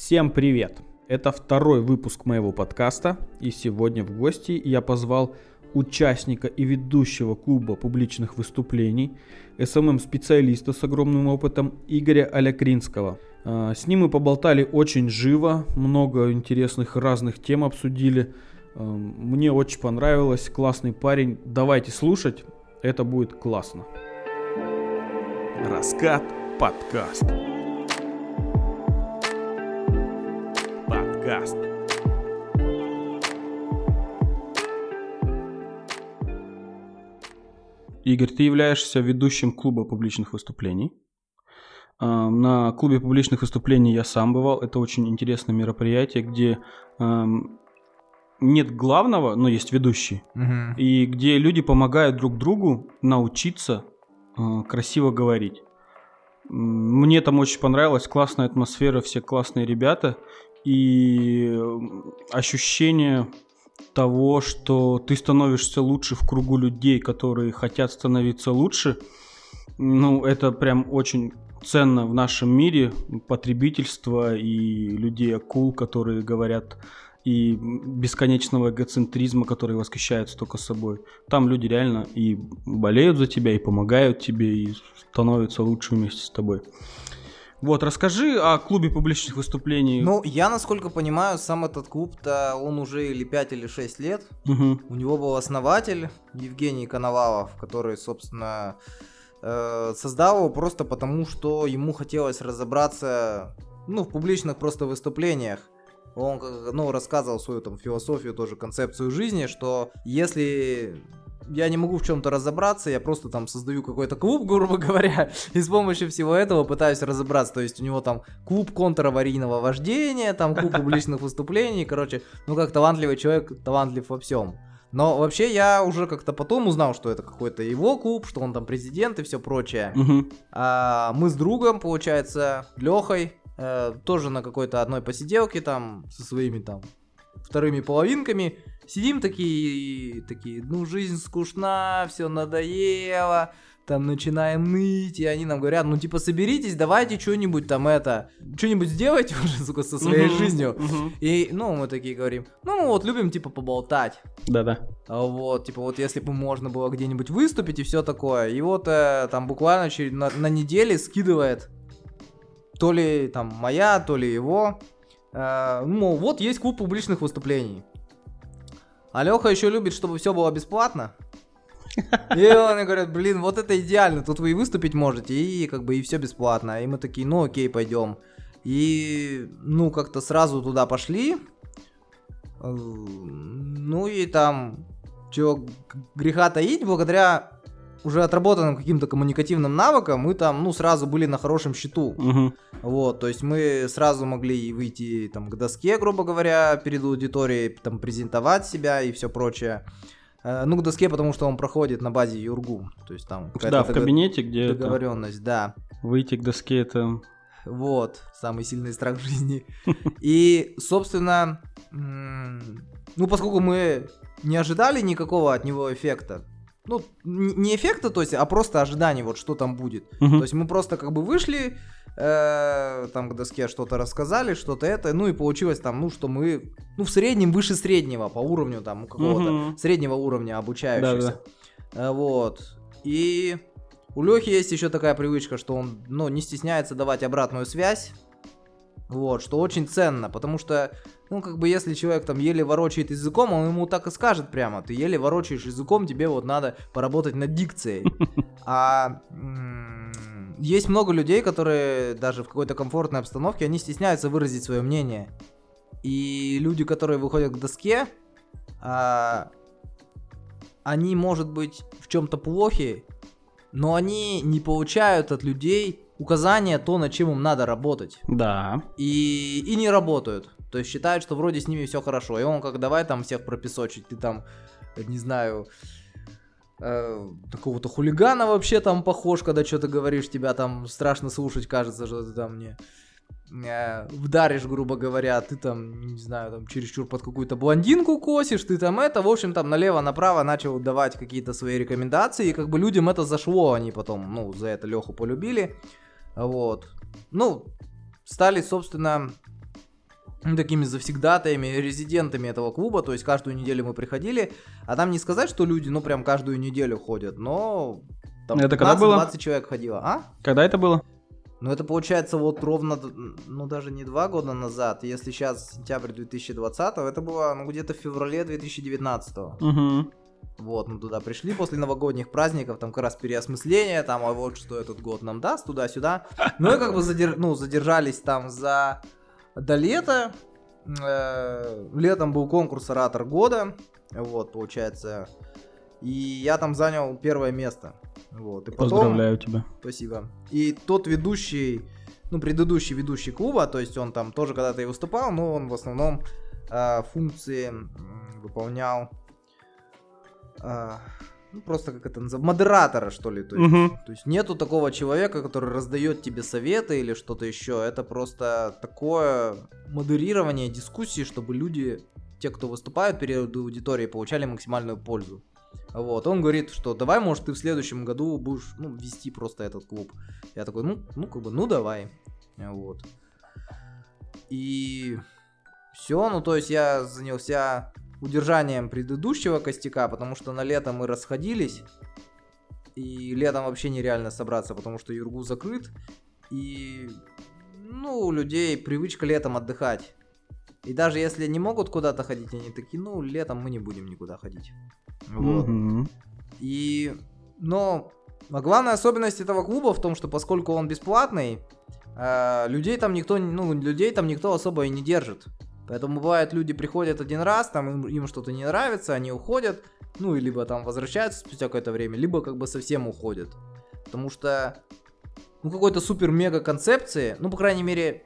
Всем привет! Это второй выпуск моего подкаста, и сегодня в гости я позвал участника и ведущего клуба публичных выступлений, SMM-специалиста с огромным опытом Игоря Алякринского. А, с ним мы поболтали очень живо, много интересных разных тем обсудили. А, мне очень понравилось, классный парень. Давайте слушать, это будет классно. Раскат подкаст. Подкаст. Игорь, ты являешься ведущим клуба публичных выступлений. А, на клубе публичных выступлений я сам бывал. Это очень интересное мероприятие, где нет главного, но есть ведущий. Мгм. И где люди помогают друг другу научиться э, красиво говорить. Мне там очень понравилась классная атмосфера, все классные ребята и ощущение того, что ты становишься лучше в кругу людей, которые хотят становиться лучше. Ну, это прям очень ценно в нашем мире потребительства и людей акул, которые говорят и бесконечного эгоцентризма, который восхищается только собой. Там люди реально и болеют за тебя, и помогают тебе, и становятся лучше вместе с тобой. Вот, расскажи о клубе публичных выступлений. Ну, я, насколько понимаю, сам этот клуб-то, он уже или 5, или 6 лет. Мгм. У него был основатель Евгений Коновалов, который, собственно, э, создал его просто потому, что ему хотелось разобраться, ну, в публичных просто выступлениях. Он, ну, рассказывал свою там философию, тоже концепцию жизни, что если я не могу в чем-то разобраться, я просто там создаю какой-то клуб, грубо говоря, и с помощью всего этого пытаюсь разобраться. То есть у него там клуб контраварийного вождения, там клуб публичных выступлений, короче, ну как талантливый человек, талантлив во всем. Но вообще я уже как-то потом узнал, что это какой-то его клуб, что он там президент и все прочее. Мгм. А мы с другом, получается, Лехой, тоже на какой-то одной посиделке там со своими там вторыми половинками. Сидим такие, такие, ну жизнь скучна, все надоело, там начинаем ныть, и они нам говорят, ну типа соберитесь, давайте что-нибудь там это, что-нибудь сделайте уже, сука, со своей Мгм. жизнью. Мгм. И, ну, мы такие говорим, ну, вот любим, типа, поболтать. Да-да. А Вот, типа, вот если бы можно было где-нибудь выступить и все такое. И вот э, там буквально через, на, на неделе скидывает то ли там моя, то ли его. Э, ну, мол, вот есть клуб публичных выступлений. А Леха еще любит, чтобы все было бесплатно. И он говорит, блин, вот это идеально, тут вы и выступить можете, и как бы и все бесплатно. И мы такие, ну окей, пойдем. И, ну, как-то сразу туда пошли. Э, Ну и там, чего греха таить, благодаря уже отработанным каким-то коммуникативным навыкам, мы там, ну, сразу были на хорошем счету. Мгм. Вот, то есть мы сразу могли выйти там к доске, грубо говоря, перед аудиторией, там презентовать себя и все прочее. Э, Ну, к доске, потому что он проходит на базе Юргу. То есть там Да, в кабинете, где это, договоренность, да. выйти к доске, это... Вот, самый сильный страх в жизни. И, собственно, ну, поскольку мы не ожидали никакого от него эффекта, ну, не эффекта, то есть, а просто ожидание, вот что там будет. Мгм. То есть мы просто как бы вышли, э, там к доске что-то рассказали, что-то это, ну и получилось там, ну, что мы, ну, в среднем выше среднего по уровню там, какого-то Мгм. среднего уровня обучающихся. Э, Вот. И у Лехи есть еще такая привычка, что он, ну, не стесняется давать обратную связь. Вот, что очень ценно, потому что, ну, как бы, если человек там еле ворочает языком, он ему так и скажет прямо, ты еле ворочаешь языком, тебе вот надо поработать над дикцией. А есть много людей, которые даже в какой-то комфортной обстановке, они стесняются выразить свое мнение. И люди, которые выходят к доске, а, они, может быть, в чем-то плохи, но они не получают от людей указания то, над чем им надо работать. Да. И, и не работают. То есть считают, что вроде с ними все хорошо. И он как давай там всех пропесочить. Ты там, не знаю, э, такого-то хулигана вообще там похож, когда что-то говоришь, тебя там страшно слушать, кажется, что ты там мне вдаришь, грубо говоря, ты там, не знаю, там чересчур под какую-то блондинку косишь, ты там это, в общем, там налево-направо начал давать какие-то свои рекомендации, и как бы людям это зашло, они потом, ну, за это Леху полюбили, вот. Ну, стали, собственно, такими завсегдатаями, резидентами этого клуба, то есть каждую неделю мы приходили, а там не сказать, что люди, ну, прям каждую неделю ходят, но там это когда было? 20 человек ходило, а? Когда это было? Ну, это получается вот ровно, ну, даже не два года назад, если сейчас сентябрь 2020, это было, ну, где-то в феврале 2019. Угу. Вот, мы туда пришли после новогодних праздников, там как раз переосмысление, там, а вот что этот год нам даст, туда-сюда. Ну и как бы задер... ну, задержались там за... до лета. Э, летом был конкурс «Оратор года», вот, получается. И я там занял первое место. Вот, и потом... Поздравляю тебя. Спасибо. И тот ведущий, ну, предыдущий ведущий клуба, то есть он там тоже когда-то и выступал, но он в основном э, функции выполнял а, ну, просто как это называется, модератора, что ли. То есть, угу. то есть нету такого человека, который раздает тебе советы или что-то еще. Это просто такое модерирование дискуссии, чтобы люди, те, кто выступают перед аудиторией, получали максимальную пользу. Вот, он говорит, что давай, может, ты в следующем году будешь, ну, вести просто этот клуб. Я такой, ну, ну, как бы, ну, давай. Вот. И все, ну, то есть я занялся удержанием предыдущего костяка, потому что на лето мы расходились. И летом вообще нереально собраться, потому что Юргу закрыт. И, ну, у людей привычка летом отдыхать. И даже если не могут куда-то ходить, они такие, ну, летом мы не будем никуда ходить. Вот. Mm-hmm. И, но, а главная особенность этого клуба в том, что поскольку он бесплатный, э, людей там никто, ну, людей там никто особо и не держит. Поэтому бывает, люди приходят один раз, там им, им что-то не нравится, они уходят, ну, и либо там возвращаются спустя какое-то время, либо как бы совсем уходят. Потому что, ну, какой-то супер-мега концепции, ну, по крайней мере,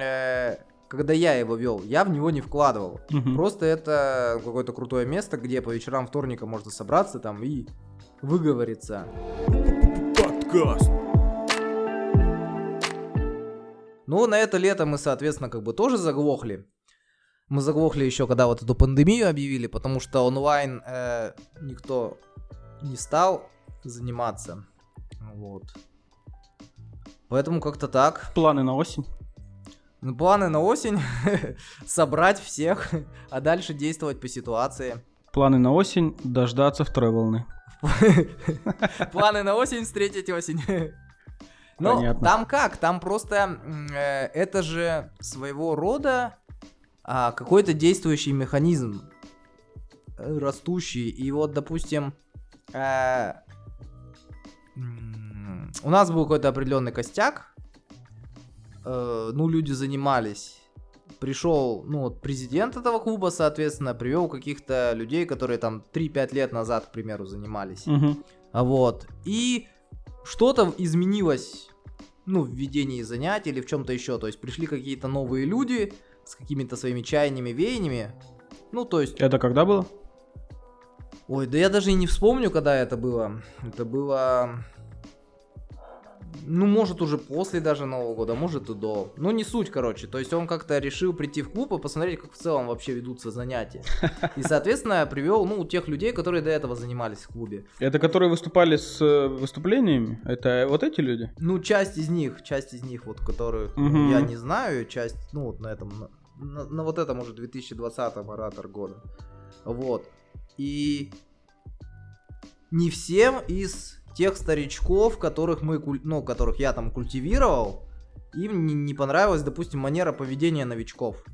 э, когда я его вел, я в него не вкладывал. Угу. Просто это какое-то крутое место, где по вечерам вторника можно собраться там и выговориться. Подкаст. Ну, на это лето мы, соответственно, как бы тоже заглохли. Мы заглохли еще, когда вот эту пандемию объявили, потому что онлайн э, никто не стал заниматься. Вот. Поэтому как-то так. Планы на осень? Ну, планы на осень собрать всех, а дальше действовать по ситуации. Планы на осень дождаться второй волны. Планы на осень встретить осень. Ну, там как? Там просто э, это же своего рода а, какой-то действующий механизм э, растущий. И вот, допустим, э, у нас был какой-то определенный костяк. Э, ну, люди занимались. Пришел, ну, вот президент этого клуба, соответственно, привел каких-то людей, которые там 3-5 лет назад, к примеру, занимались. Угу. Вот. И что-то изменилось, ну, в ведении занятий или в чем-то еще. То есть пришли какие-то новые люди, с какими-то своими чаяниями, веяниями. Ну, то есть... Это когда было? Ой, да я даже и не вспомню, когда это было. Это было... Ну, может, уже после даже Нового года, может и до. Ну, не суть, короче. То есть он как-то решил прийти в клуб и посмотреть, как в целом вообще ведутся занятия. И, соответственно, привел, ну, тех людей, которые до этого занимались в клубе. Это которые выступали с э, выступлениями? Это вот эти люди? Ну, часть из них, часть из них, вот, которых угу. я не знаю, часть, ну, вот на этом, на, на вот этом уже 2020-м оратор года. Вот. И не всем из тех старичков, которых мы, ну, которых я там культивировал, им не, не понравилась, допустим, манера поведения новичков.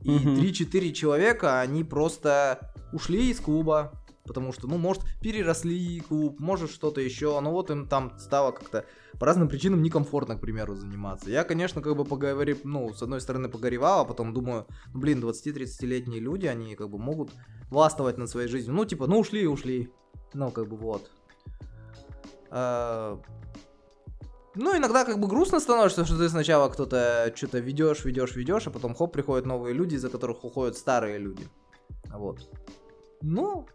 И угу. 3-4 человека, они просто ушли из клуба, потому что, ну, может, переросли клуб, может, что-то еще, но вот им там стало как-то по разным причинам некомфортно, к примеру, заниматься. Я, конечно, как бы поговорив, ну, с одной стороны погоревал, а потом думаю, ну, блин, 20-30-летние люди, они как бы могут властвовать над своей жизнью. Ну, типа, ну, ушли ушли. Ну, как бы вот. А... Ну, иногда как бы грустно становится, что ты сначала кто-то что-то ведешь, ведешь, ведешь, а потом хоп, приходят новые люди, из-за которых уходят старые люди. Вот. Ну,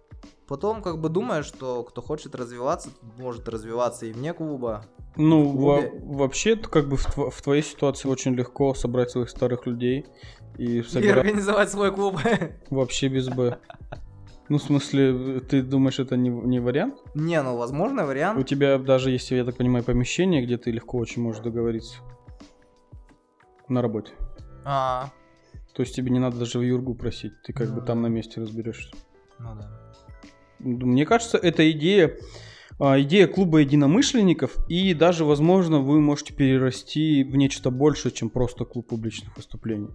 потом как бы думаешь, что кто хочет развиваться, может развиваться и вне клуба. Ну, во- вообще, как бы в, тв- в твоей ситуации очень легко собрать своих старых людей и, собирать... и организовать свой клуб. Вообще без Б. Ну, в смысле, ты думаешь, это не, не вариант? Не, ну, возможно, вариант. У тебя даже, если я так понимаю, помещение, где ты легко очень можешь договориться. На работе. А, То есть тебе не надо даже в Юргу просить, ты как ну, бы там на месте разберешься. Ну да. Мне кажется, эта идея, а, идея клуба единомышленников, и даже, возможно, вы можете перерасти в нечто большее, чем просто клуб публичных выступлений.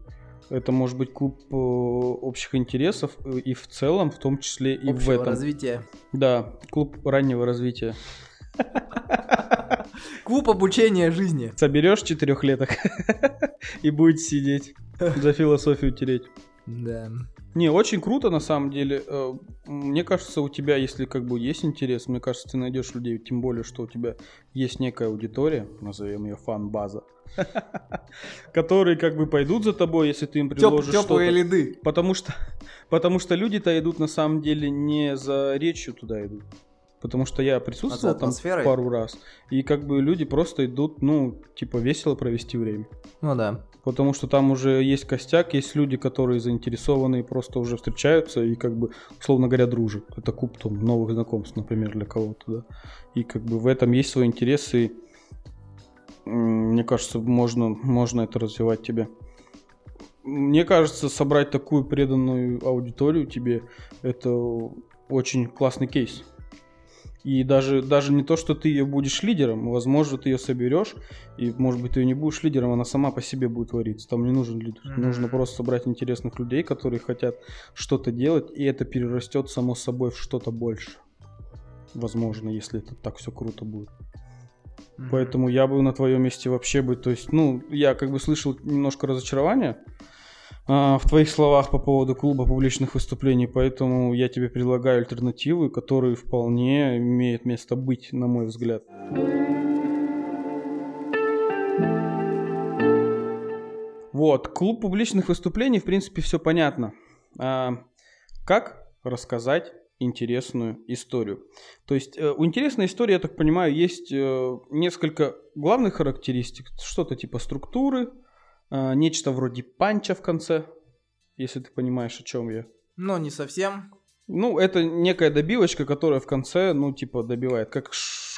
Это может быть клуб э, общих интересов э, и в целом, в том числе и Общего в этом. развития. Да, клуб раннего развития. Клуб обучения жизни. Соберешь четырехлеток и будет сидеть за философию тереть. Да. Не, очень круто на самом деле. Э, мне кажется, у тебя, если как бы есть интерес, мне кажется, ты найдешь людей, тем более, что у тебя есть некая аудитория, назовем ее фан-база, которые как бы пойдут за тобой, если ты им предложишь что-то. лиды. Потому что, потому что люди-то идут на самом деле не за речью туда идут. Потому что я присутствовал там пару раз. И как бы люди просто идут, ну, типа, весело провести время. Ну да. Потому что там уже есть костяк, есть люди, которые заинтересованы и просто уже встречаются и как бы, условно говоря, дружат. Это куб там, новых знакомств, например, для кого-то, да. И как бы в этом есть свои интересы. мне кажется, можно, можно это развивать тебе. Мне кажется, собрать такую преданную аудиторию тебе, это очень классный кейс. И даже, даже не то, что ты ее будешь лидером, возможно, ты ее соберешь, и, может быть, ты ее не будешь лидером, она сама по себе будет твориться. Там не нужен лидер. Mm-hmm. Нужно просто собрать интересных людей, которые хотят что-то делать, и это перерастет само собой в что-то больше. Возможно, если это так все круто будет. Mm-hmm. Поэтому я бы на твоем месте вообще бы, то есть, ну, я как бы слышал немножко разочарования а, в твоих словах по поводу клуба публичных выступлений, поэтому я тебе предлагаю альтернативы, которые вполне имеют место быть, на мой взгляд. Вот, клуб публичных выступлений, в принципе, все понятно. А, как рассказать интересную историю? То есть э, у интересной истории, я так понимаю, есть э, несколько главных характеристик. Что-то типа структуры, а, нечто вроде панча в конце, если ты понимаешь, о чем я. Но не совсем. Ну, это некая добивочка, которая в конце, ну, типа, добивает. Как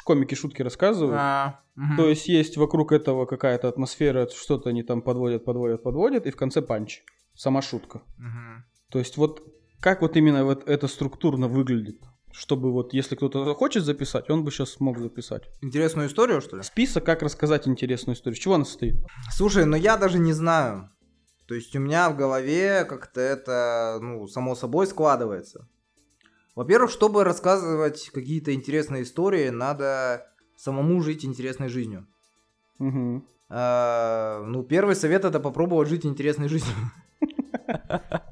комики шутки рассказывают. А, угу. То есть есть вокруг этого какая-то атмосфера, что-то они там подводят, подводят, подводят, и в конце панч. Сама шутка. Угу. То есть вот как вот именно вот это структурно выглядит? Чтобы вот, если кто-то хочет записать, он бы сейчас смог записать. Интересную историю, что ли? Список, как рассказать интересную историю. С чего она состоит? Слушай, ну я даже не знаю. То есть у меня в голове как-то это, ну, само собой складывается. Во-первых, чтобы рассказывать какие-то интересные истории, надо самому жить интересной жизнью. Угу. А, ну, первый совет это попробовать жить интересной жизнью.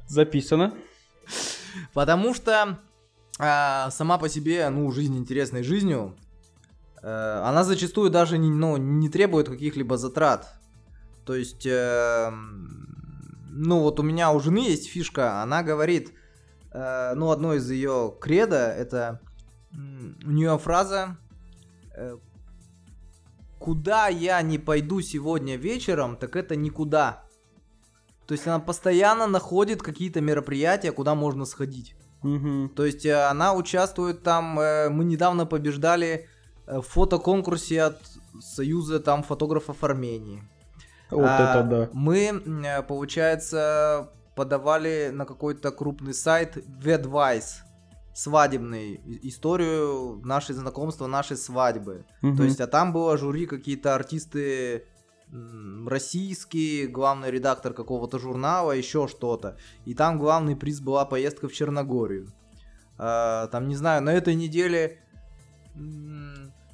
Записано. Потому что а, сама по себе, ну, жизнь интересной жизнью, э, она зачастую даже не, ну, не требует каких-либо затрат. То есть, э, ну, вот у меня у жены есть фишка, она говорит, э, ну, одно из ее кредо, это у нее фраза, э, куда я не пойду сегодня вечером, так это никуда. То есть она постоянно находит какие-то мероприятия, куда можно сходить. Угу. То есть э, она участвует там, э, мы недавно побеждали э, в фотоконкурсе от Союза там фотографов Армении. Вот а, это да. Мы, получается, подавали на какой-то крупный сайт Vedvice свадебный историю нашей знакомства, нашей свадьбы. Угу. То есть, а там было жюри какие-то артисты российский, главный редактор какого-то журнала, еще что-то. И там главный приз была поездка в Черногорию. А, там, не знаю, на этой неделе...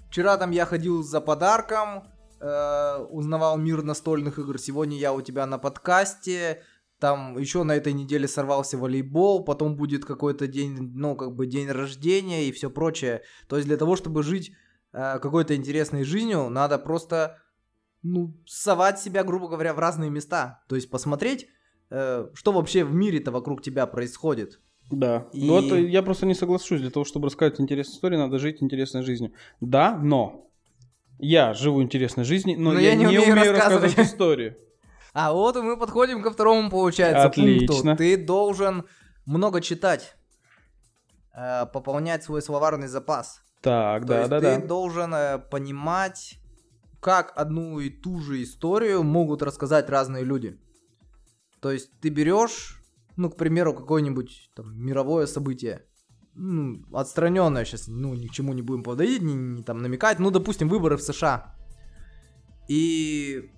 Вчера там я ходил за подарком, э, узнавал мир настольных игр. Сегодня я у тебя на подкасте. Там еще на этой неделе сорвался волейбол, потом будет какой-то день, ну, как бы день рождения и все прочее. То есть для того, чтобы жить э, какой-то интересной жизнью, надо просто ну, совать себя, грубо говоря, в разные места. То есть посмотреть, э, что вообще в мире-то вокруг тебя происходит. Да. И... Ну, это я просто не соглашусь. Для того, чтобы рассказать интересную историю, надо жить интересной жизнью. Да, но я живу интересной жизнью, но, но я, я не, не умею, умею рассказывать историю. А вот и мы подходим ко второму, получается, Отлично. пункту. Ты должен много читать, э, пополнять свой словарный запас. Так, То да, есть да, ты да. должен э, понимать как одну и ту же историю могут рассказать разные люди. То есть ты берешь, ну, к примеру, какое-нибудь там мировое событие, ну, отстраненное сейчас, ну, ни к чему не будем подойти, не, не там намекать, ну, допустим, выборы в США. И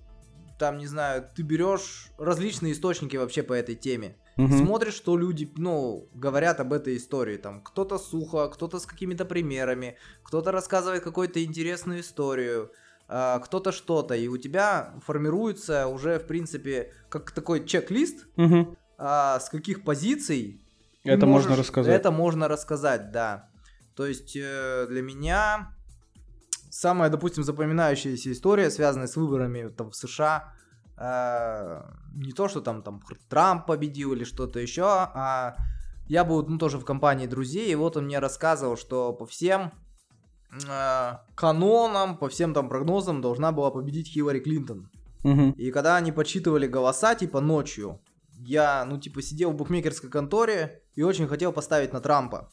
там, не знаю, ты берешь различные источники вообще по этой теме. Угу. Смотришь, что люди, ну, говорят об этой истории. Там кто-то сухо, кто-то с какими-то примерами, кто-то рассказывает какую-то интересную историю, кто-то что-то. И у тебя формируется уже, в принципе, как такой чек-лист, угу. э, с каких позиций. Это можешь, можно рассказать. Это можно рассказать, да. То есть э, для меня самая, допустим, запоминающаяся история, связанная с выборами там, в США, э, не то, что там, там Трамп победил или что-то еще, а я был ну, тоже в компании друзей, и вот он мне рассказывал, что по всем э, канонам, по всем там прогнозам должна была победить Хиллари Клинтон. Угу. И когда они подсчитывали голоса, типа ночью, я, ну, типа, сидел в букмекерской конторе и очень хотел поставить на Трампа.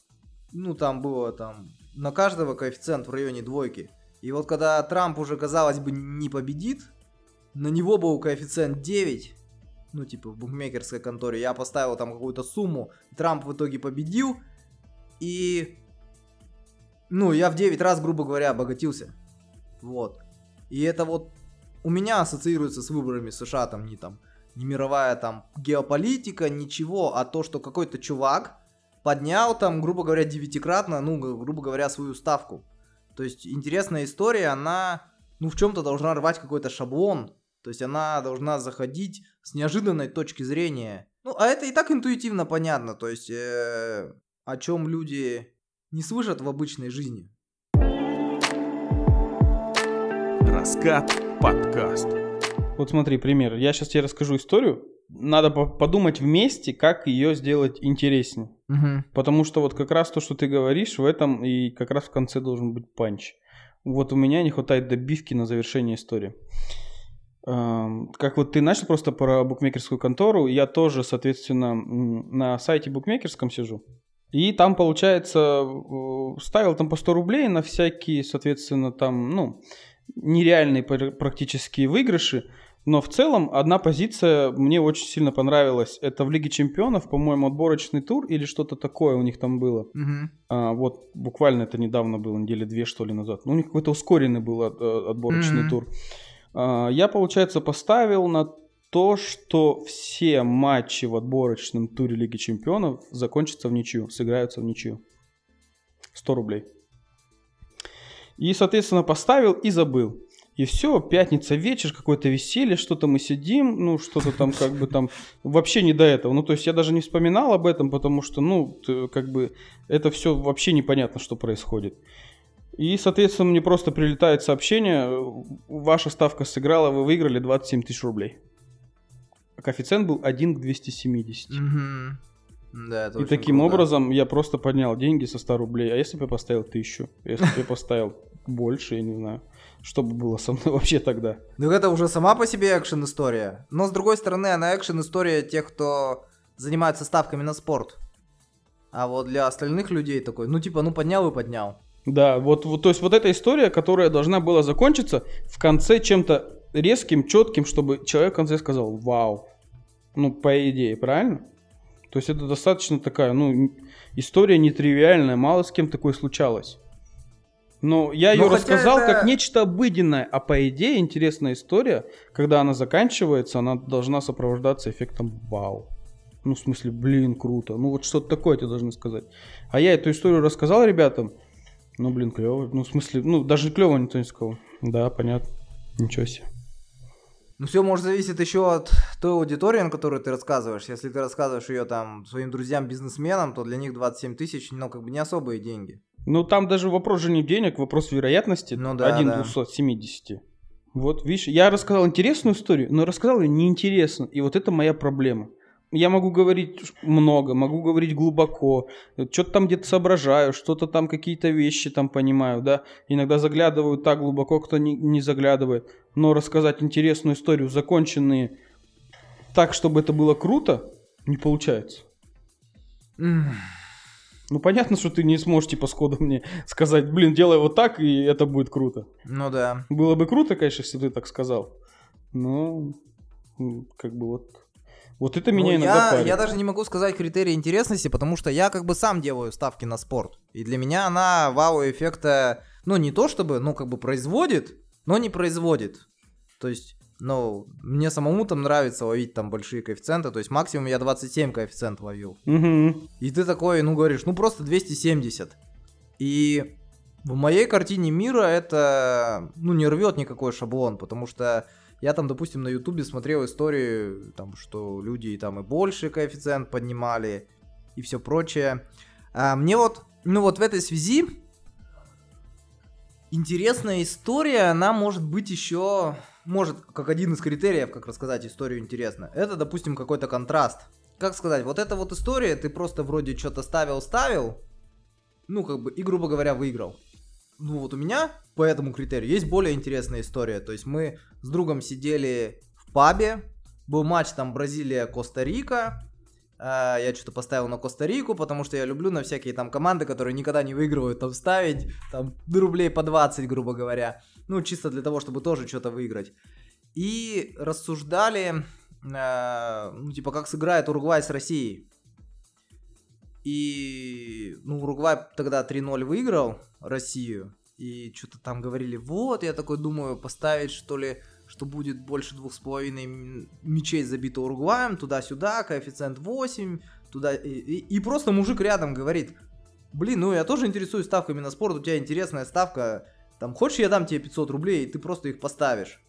Ну, там было там на каждого коэффициент в районе двойки. И вот когда Трамп уже, казалось бы, не победит, на него был коэффициент 9, ну, типа, в букмекерской конторе, я поставил там какую-то сумму, Трамп в итоге победил, и, ну, я в 9 раз, грубо говоря, обогатился. Вот. И это вот у меня ассоциируется с выборами США, там, не там, не мировая там геополитика, ничего, а то, что какой-то чувак поднял там, грубо говоря, девятикратно, ну, грубо говоря, свою ставку. То есть интересная история, она, ну, в чем-то должна рвать какой-то шаблон. То есть она должна заходить с неожиданной точки зрения. Ну, а это и так интуитивно понятно. То есть э, о чем люди не слышат в обычной жизни. Раскат подкаст. Вот смотри, пример. Я сейчас тебе расскажу историю. Надо подумать вместе, как ее сделать интереснее. Угу. Потому что вот как раз то, что ты говоришь, в этом и как раз в конце должен быть панч. Вот у меня не хватает добивки на завершение истории. Как вот ты начал просто про букмекерскую контору, я тоже, соответственно, на сайте букмекерском сижу. И там, получается, ставил там по 100 рублей на всякие, соответственно, там, ну, нереальные практически выигрыши. Но в целом одна позиция мне очень сильно понравилась. Это в Лиге Чемпионов, по-моему, отборочный тур или что-то такое у них там было. Угу. А, вот буквально это недавно было, недели две что ли назад. Ну, у них какой-то ускоренный был от, э, отборочный угу. тур. А, я, получается, поставил на то, что все матчи в отборочном туре Лиги Чемпионов закончатся в ничью, сыграются в ничью. 100 рублей. И, соответственно, поставил и забыл. И все, пятница вечер, какое-то веселье, что-то мы сидим, ну, что-то там как бы там, вообще не до этого. Ну, то есть я даже не вспоминал об этом, потому что, ну, как бы это все вообще непонятно, что происходит. И, соответственно, мне просто прилетает сообщение, ваша ставка сыграла, вы выиграли 27 тысяч рублей. Коэффициент был 1 к 270. Угу. Да, это И таким круто. образом я просто поднял деньги со 100 рублей. А если бы я поставил тысячу? Если бы я поставил больше, я не знаю. Что бы было со мной вообще тогда? Ну это уже сама по себе экшен история. Но с другой стороны, она экшен история тех, кто занимается ставками на спорт. А вот для остальных людей такой, ну типа, ну поднял и поднял. Да, вот, вот, то есть вот эта история, которая должна была закончиться в конце чем-то резким, четким, чтобы человек в конце сказал «Вау». Ну, по идее, правильно? То есть это достаточно такая, ну, история нетривиальная, мало с кем такое случалось. Но я ее рассказал это... как нечто обыденное, а по идее интересная история, когда она заканчивается, она должна сопровождаться эффектом «Вау». Ну, в смысле, блин, круто. Ну, вот что-то такое тебе должны сказать. А я эту историю рассказал ребятам, ну, блин, клево. Ну, в смысле, ну, даже клево никто не сказал. Да, понятно. Ничего себе. Ну, все может зависеть еще от той аудитории, на которую ты рассказываешь. Если ты рассказываешь ее там своим друзьям-бизнесменам, то для них 27 тысяч, ну, как бы не особые деньги. Ну, там даже вопрос же не денег, вопрос вероятности. Ну, да, 1 да. 270. Вот, видишь, я рассказал интересную историю, но рассказал ее неинтересно. И вот это моя проблема я могу говорить много, могу говорить глубоко, что-то там где-то соображаю, что-то там какие-то вещи там понимаю, да. Иногда заглядываю так глубоко, кто не, не заглядывает. Но рассказать интересную историю, законченные так, чтобы это было круто, не получается. Ну, понятно, что ты не сможешь, типа, сходу мне сказать, блин, делай вот так, и это будет круто. Ну да. Было бы круто, конечно, если бы ты так сказал. Но, как бы вот Вот это меня ну, иногда я, парит. я даже не могу сказать критерии интересности, потому что я как бы сам делаю ставки на спорт. И для меня она вау-эффекта, ну не то чтобы, ну как бы производит, но не производит. То есть, ну, мне самому там нравится ловить там большие коэффициенты, то есть максимум я 27 коэффициент ловил. Угу. И ты такой, ну говоришь, ну просто 270. И в моей картине мира это, ну, не рвет никакой шаблон, потому что я там, допустим, на Ютубе смотрел истории, там, что люди там и больше коэффициент поднимали и все прочее. А мне вот, ну вот в этой связи интересная история, она может быть еще, может, как один из критериев, как рассказать историю интересно. Это, допустим, какой-то контраст. Как сказать, вот эта вот история, ты просто вроде что-то ставил-ставил, ну, как бы, и, грубо говоря, выиграл ну вот у меня по этому критерию есть более интересная история. То есть мы с другом сидели в пабе, был матч там Бразилия-Коста-Рика, Uh, я что-то поставил на Коста-Рику, потому что я люблю на всякие там команды, которые никогда не выигрывают, там ставить там рублей по 20, грубо говоря. Ну, чисто для того, чтобы тоже что-то выиграть. И рассуждали, uh, ну, типа, как сыграет Уругвай с Россией. И, ну, Уругвай тогда 3-0 выиграл Россию. И что-то там говорили, вот, я такой думаю, поставить, что ли, что будет больше двух с половиной мячей забито Уругваем, туда-сюда, коэффициент 8, туда... И, и, и просто мужик рядом говорит, блин, ну я тоже интересуюсь ставками на спорт, у тебя интересная ставка, там, хочешь я дам тебе 500 рублей, и ты просто их поставишь.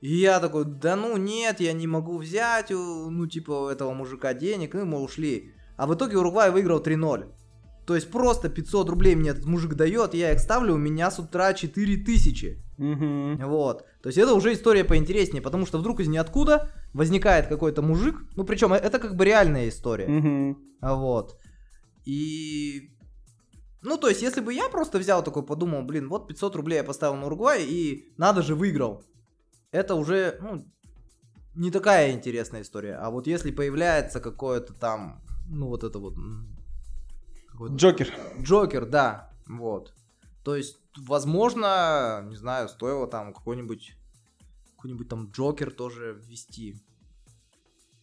И я такой, да ну нет, я не могу взять у, ну, типа, этого мужика денег, ну, мы ушли. А в итоге Уругвай выиграл 3-0. То есть просто 500 рублей мне этот мужик дает, я их ставлю, у меня с утра 4000. Угу. Вот. То есть это уже история поинтереснее, потому что вдруг из ниоткуда возникает какой-то мужик, ну причем это как бы реальная история. Угу. Вот. И... Ну, то есть, если бы я просто взял такой, подумал, блин, вот 500 рублей я поставил на Уругвай, и надо же выиграл. Это уже, ну, не такая интересная история. А вот если появляется какое-то там ну вот это вот... Джокер. Джокер, да, вот. То есть, возможно, не знаю, стоило там какой-нибудь какой-нибудь там Джокер тоже ввести.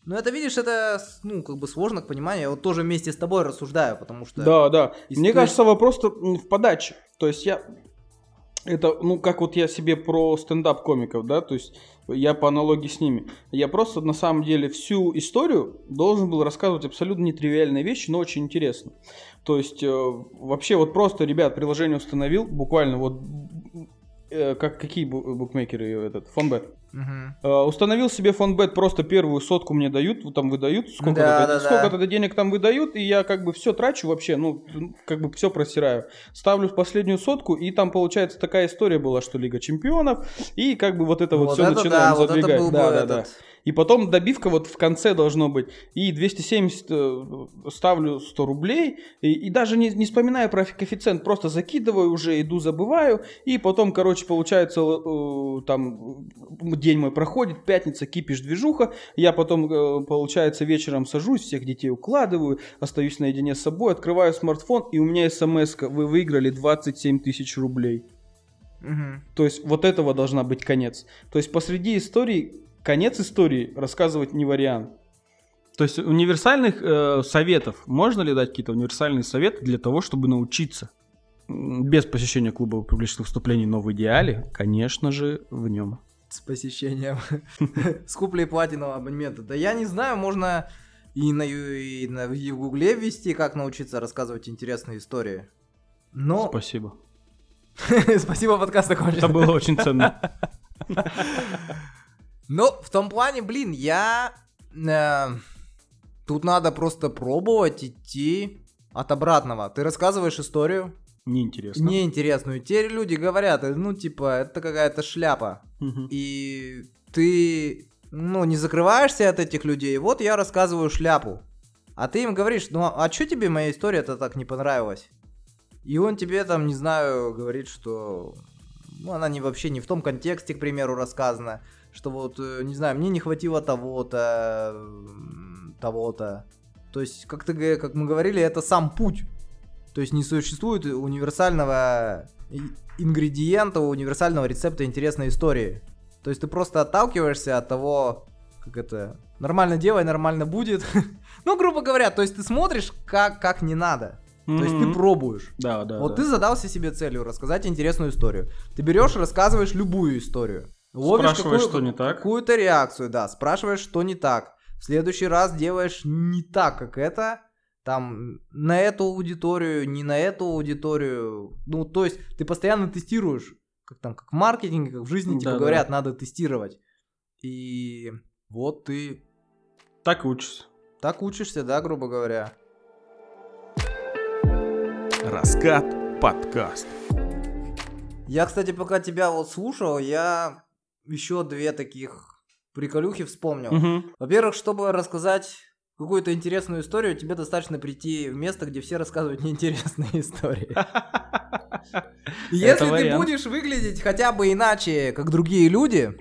Ну, это, видишь, это, ну, как бы сложно к пониманию. Я вот тоже вместе с тобой рассуждаю, потому что... Да, да. История... Мне кажется, вопрос в подаче. То есть я... Это, ну, как вот я себе про стендап комиков, да, то есть я по аналогии с ними. Я просто на самом деле всю историю должен был рассказывать абсолютно нетривиальные вещи, но очень интересно. То есть э, вообще вот просто, ребят, приложение установил, буквально вот э, как какие букмекеры этот фонбет. Угу. установил себе фонбет, просто первую сотку мне дают, там выдают, сколько, да, да, сколько да. денег там выдают, и я как бы все трачу вообще, ну, как бы все просираю. Ставлю в последнюю сотку, и там получается такая история была, что Лига Чемпионов, и как бы вот это вот, вот все начинаем да, задвигать. Вот это был да, да, да. И потом добивка вот в конце должно быть. И 270 э, ставлю 100 рублей. И, и даже не, не вспоминая про коэффициент, просто закидываю уже, иду, забываю. И потом, короче, получается, э, там день мой проходит, пятница, кипиш, движуха. Я потом, э, получается, вечером сажусь, всех детей укладываю, остаюсь наедине с собой, открываю смартфон, и у меня смс вы выиграли 27 тысяч рублей. Угу. То есть вот этого должна быть конец. То есть посреди истории конец истории рассказывать не вариант. То есть универсальных э, советов, можно ли дать какие-то универсальные советы для того, чтобы научиться без посещения клуба публичных выступлений, но в идеале, конечно же, в нем. С посещением. С куплей платинового абонемента. Да я не знаю, можно и на, и на и в гугле ввести, как научиться рассказывать интересные истории. Но... Спасибо. Спасибо, подкаст закончен. Это было очень ценно. Ну, в том плане, блин, я... Э, тут надо просто пробовать идти от обратного. Ты рассказываешь историю. Неинтересно. Неинтересную. Теперь люди говорят, ну, типа, это какая-то шляпа. Угу. И ты, ну, не закрываешься от этих людей. Вот я рассказываю шляпу. А ты им говоришь, ну, а что тебе моя история-то так не понравилась? И он тебе там, не знаю, говорит, что ну, она не вообще не в том контексте, к примеру, рассказана что вот, э, не знаю, мне не хватило того-то, того-то. То есть, как, ты, как мы говорили, это сам путь. То есть не существует универсального ингредиента, универсального рецепта интересной истории. То есть ты просто отталкиваешься от того, как это, нормально делай, нормально будет. ну, грубо говоря, то есть ты смотришь, как, как не надо. То есть ты пробуешь. Да, да. Вот да. ты задался себе целью рассказать интересную историю. Ты берешь, рассказываешь любую историю. Ловишь спрашиваешь, какую, что не так. Какую-то реакцию, да. Спрашиваешь, что не так. В следующий раз делаешь не так, как это. Там на эту аудиторию, не на эту аудиторию. Ну, то есть ты постоянно тестируешь. Как там, как в маркетинге, как в жизни, типа да, говорят, да. надо тестировать. И вот ты... Так учишься. Так учишься, да, грубо говоря. Раскат подкаст. Я, кстати, пока тебя вот слушал, я еще две таких приколюхи вспомнил. Угу. Во-первых, чтобы рассказать какую-то интересную историю, тебе достаточно прийти в место, где все рассказывают неинтересные истории. Если ты будешь выглядеть хотя бы иначе, как другие люди,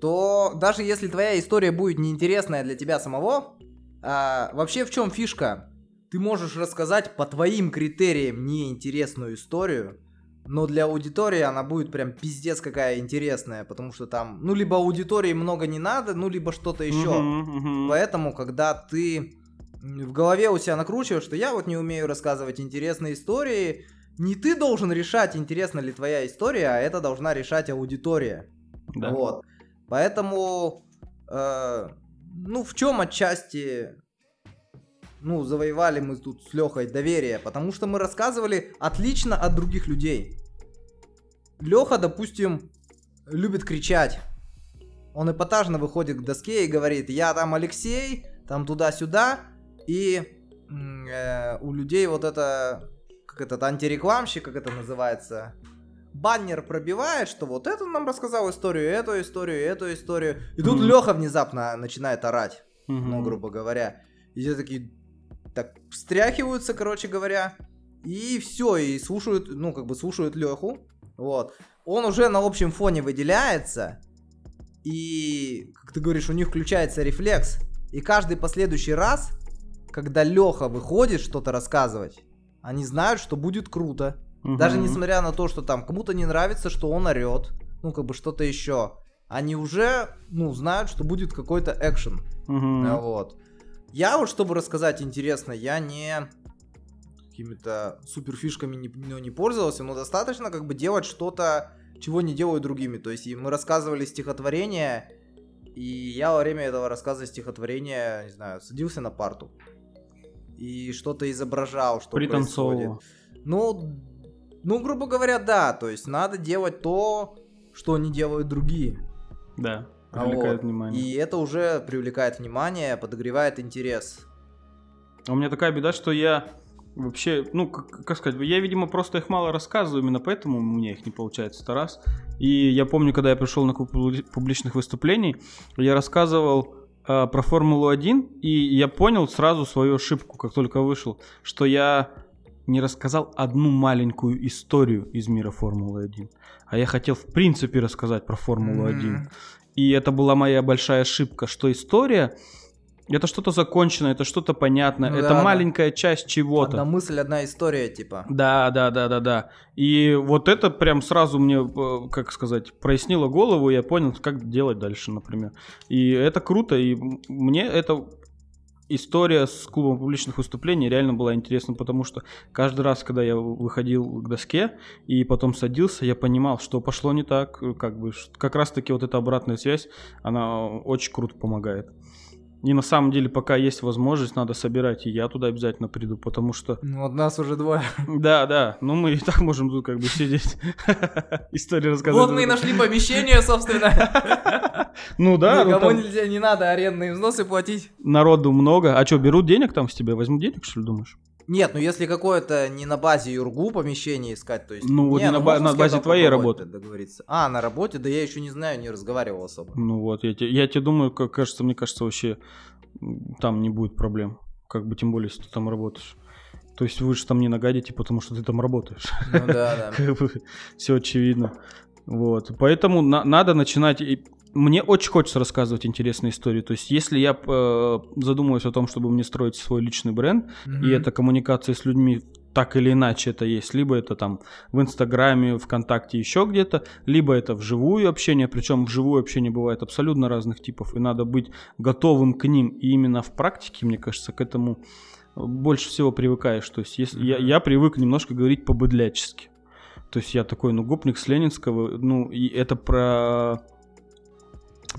то даже если твоя история будет неинтересная для тебя самого, а, вообще в чем фишка? ты можешь рассказать по твоим критериям неинтересную историю, но для аудитории она будет прям пиздец какая интересная, потому что там, ну, либо аудитории много не надо, ну, либо что-то еще. Uh-huh, uh-huh. Поэтому, когда ты в голове у себя накручиваешь, что я вот не умею рассказывать интересные истории, не ты должен решать, интересна ли твоя история, а это должна решать аудитория. Да. Вот. Поэтому, э, ну, в чем отчасти ну, завоевали мы тут с Лехой доверие, потому что мы рассказывали отлично от других людей. Леха, допустим, любит кричать. Он эпатажно выходит к доске и говорит, я там Алексей, там туда-сюда, и э, у людей вот это, как этот антирекламщик, как это называется, баннер пробивает, что вот это нам рассказал историю, эту историю, эту историю. И тут mm-hmm. Леха внезапно начинает орать, mm-hmm. ну, грубо говоря. И все такие, так встряхиваются, короче говоря, и все, и слушают, ну, как бы слушают Леху, вот. Он уже на общем фоне выделяется, и, как ты говоришь, у них включается рефлекс, и каждый последующий раз, когда Леха выходит что-то рассказывать, они знают, что будет круто. Угу. Даже несмотря на то, что там кому-то не нравится, что он орет, ну, как бы что-то еще. Они уже, ну, знают, что будет какой-то экшен. Угу. Вот. Я вот, чтобы рассказать интересно, я не какими-то суперфишками не, ну, не пользовался, но достаточно как бы делать что-то, чего не делают другими. То есть мы рассказывали стихотворение, и я во время этого рассказа стихотворения, не знаю, садился на парту и что-то изображал, что происходит. Ну, ну, грубо говоря, да. То есть надо делать то, что не делают другие. Да. Привлекает вот. внимание. И это уже привлекает внимание, подогревает интерес. А у меня такая беда, что я вообще, ну, как, как сказать, я, видимо, просто их мало рассказываю, именно поэтому у меня их не получается это раз. И я помню, когда я пришел на публичных выступлений, я рассказывал э, про Формулу-1, и я понял сразу свою ошибку, как только вышел, что я не рассказал одну маленькую историю из мира Формулы-1, а я хотел в принципе рассказать про Формулу-1. Mm-hmm. И это была моя большая ошибка, что история это что-то законченное, это что-то понятное, ну, это да, маленькая да. часть чего-то. Одна мысль, одна история, типа. Да, да, да, да, да. И вот это прям сразу мне, э, как сказать, прояснило голову, и я понял, как делать дальше, например. И это круто, и мне это история с клубом публичных выступлений реально была интересна, потому что каждый раз, когда я выходил к доске и потом садился, я понимал, что пошло не так, как бы, как раз таки вот эта обратная связь, она очень круто помогает. И на самом деле, пока есть возможность, надо собирать, и я туда обязательно приду, потому что... Ну, вот нас уже двое. Да, да, ну мы и так можем тут как бы сидеть, историю рассказывать. Вот мы и нашли помещение, собственно. Ну да. Никому нельзя, не надо арендные взносы платить. Народу много. А что, берут денег там с тебя? Возьмут денег, что ли, думаешь? Нет, ну если какое-то не на базе Юргу помещение искать, то есть... Ну вот не, на, ну, ба- на базе твоей работы. Договориться. А, на работе? Да я еще не знаю, не разговаривал особо. Ну вот, я, те, я тебе думаю, как кажется, мне кажется, вообще там не будет проблем. Как бы тем более, если ты там работаешь. То есть вы же там не нагадите, потому что ты там работаешь. Ну да, да. Все очевидно. Вот. Поэтому на- надо начинать мне очень хочется рассказывать интересные истории. То есть, если я э, задумываюсь о том, чтобы мне строить свой личный бренд, mm-hmm. и это коммуникация с людьми так или иначе это есть. Либо это там в Инстаграме, ВКонтакте, еще где-то, либо это вживую общение, причем вживую общение бывает абсолютно разных типов, и надо быть готовым к ним. И именно в практике, мне кажется, к этому больше всего привыкаешь. То есть если, я, я привык немножко говорить по-быдлячески. То есть я такой, ну, гопник с Ленинского, ну, и это про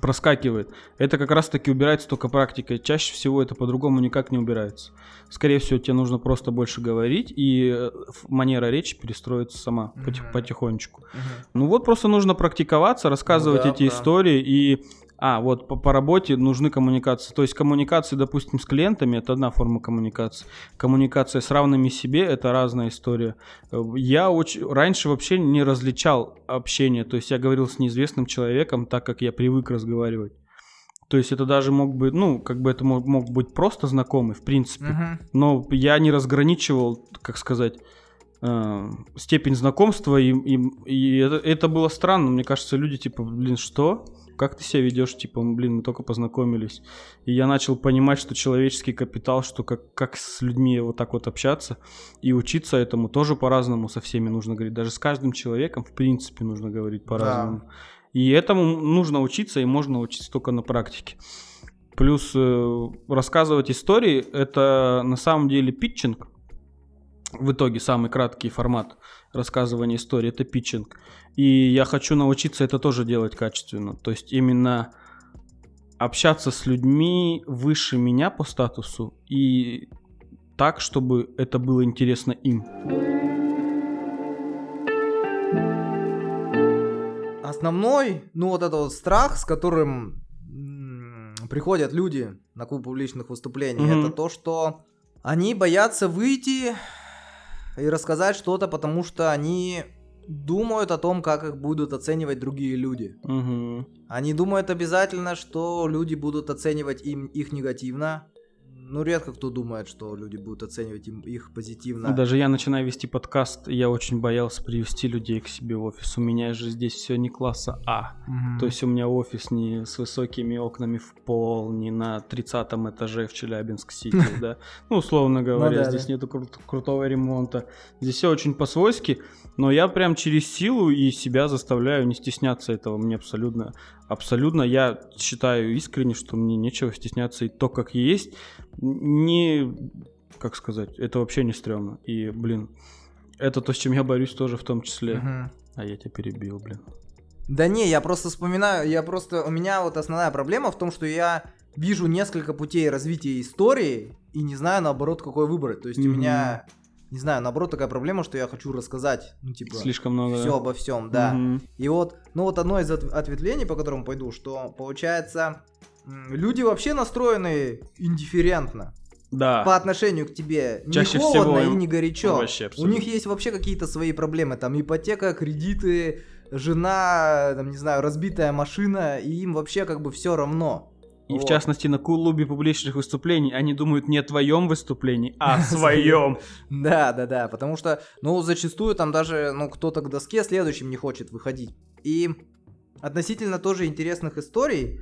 проскакивает. Это как раз таки убирается только практикой. Чаще всего это по-другому никак не убирается. Скорее всего, тебе нужно просто больше говорить, и э, манера речи перестроится сама mm-hmm. потихонечку. Mm-hmm. Ну вот просто нужно практиковаться, рассказывать ну, да, эти да. истории и а, вот по, по работе нужны коммуникации. То есть коммуникации, допустим, с клиентами это одна форма коммуникации. Коммуникация с равными себе это разная история. Я очень раньше вообще не различал общение. То есть я говорил с неизвестным человеком так, как я привык разговаривать. То есть это даже мог быть, ну, как бы это мог, мог быть просто знакомый, в принципе. Uh-huh. Но я не разграничивал, как сказать, э, степень знакомства, и, и, и это, это было странно. Мне кажется, люди типа, блин, что? Как ты себя ведешь, типа, блин, мы только познакомились. И я начал понимать, что человеческий капитал, что как, как с людьми вот так вот общаться и учиться этому тоже по-разному со всеми нужно говорить. Даже с каждым человеком, в принципе, нужно говорить по-разному. Да. И этому нужно учиться, и можно учиться только на практике. Плюс э, рассказывать истории, это на самом деле питчинг. В итоге самый краткий формат рассказывания истории это питчинг. И я хочу научиться это тоже делать качественно. То есть именно общаться с людьми выше меня по статусу и так, чтобы это было интересно им. Основной, ну вот это вот страх, с которым приходят люди на клуб публичных выступлений, mm-hmm. это то, что они боятся выйти и рассказать что-то, потому что они думают о том, как их будут оценивать другие люди. Угу. Они думают обязательно, что люди будут оценивать им их негативно, ну, редко кто думает, что люди будут оценивать им, их позитивно. Даже я начинаю вести подкаст, и я очень боялся привести людей к себе в офис. У меня же здесь все не класса А. Угу. То есть у меня офис не с высокими окнами в пол, не на 30 этаже в Челябинск-Сити, да. Ну, условно говоря, ну здесь нету крутого ремонта. Здесь все очень по-свойски, но я прям через силу и себя заставляю не стесняться этого. Мне абсолютно, абсолютно, я считаю искренне, что мне нечего стесняться и то, как есть не, как сказать, это вообще не стрёмно. И, блин, это то, с чем я борюсь тоже в том числе. Угу. А я тебя перебил, блин. Да не, я просто вспоминаю, я просто, у меня вот основная проблема в том, что я вижу несколько путей развития истории и не знаю, наоборот, какой выбрать. То есть mm-hmm. у меня, не знаю, наоборот, такая проблема, что я хочу рассказать, ну, типа... Слишком много, Все обо всем, да. Mm-hmm. И вот, ну вот одно из ответвлений, по которому пойду, что получается, люди вообще настроены индифферентно. Да. По отношению к тебе. Чаще не холодно всего и не горячо. Вообще, У них есть вообще какие-то свои проблемы. Там ипотека, кредиты, жена, там, не знаю, разбитая машина. И им вообще как бы все равно. И вот. в частности на клубе публичных выступлений они думают не о твоем выступлении, а о своем. Да, да, да, потому что, ну, зачастую там даже, ну, кто-то к доске следующим не хочет выходить. И относительно тоже интересных историй,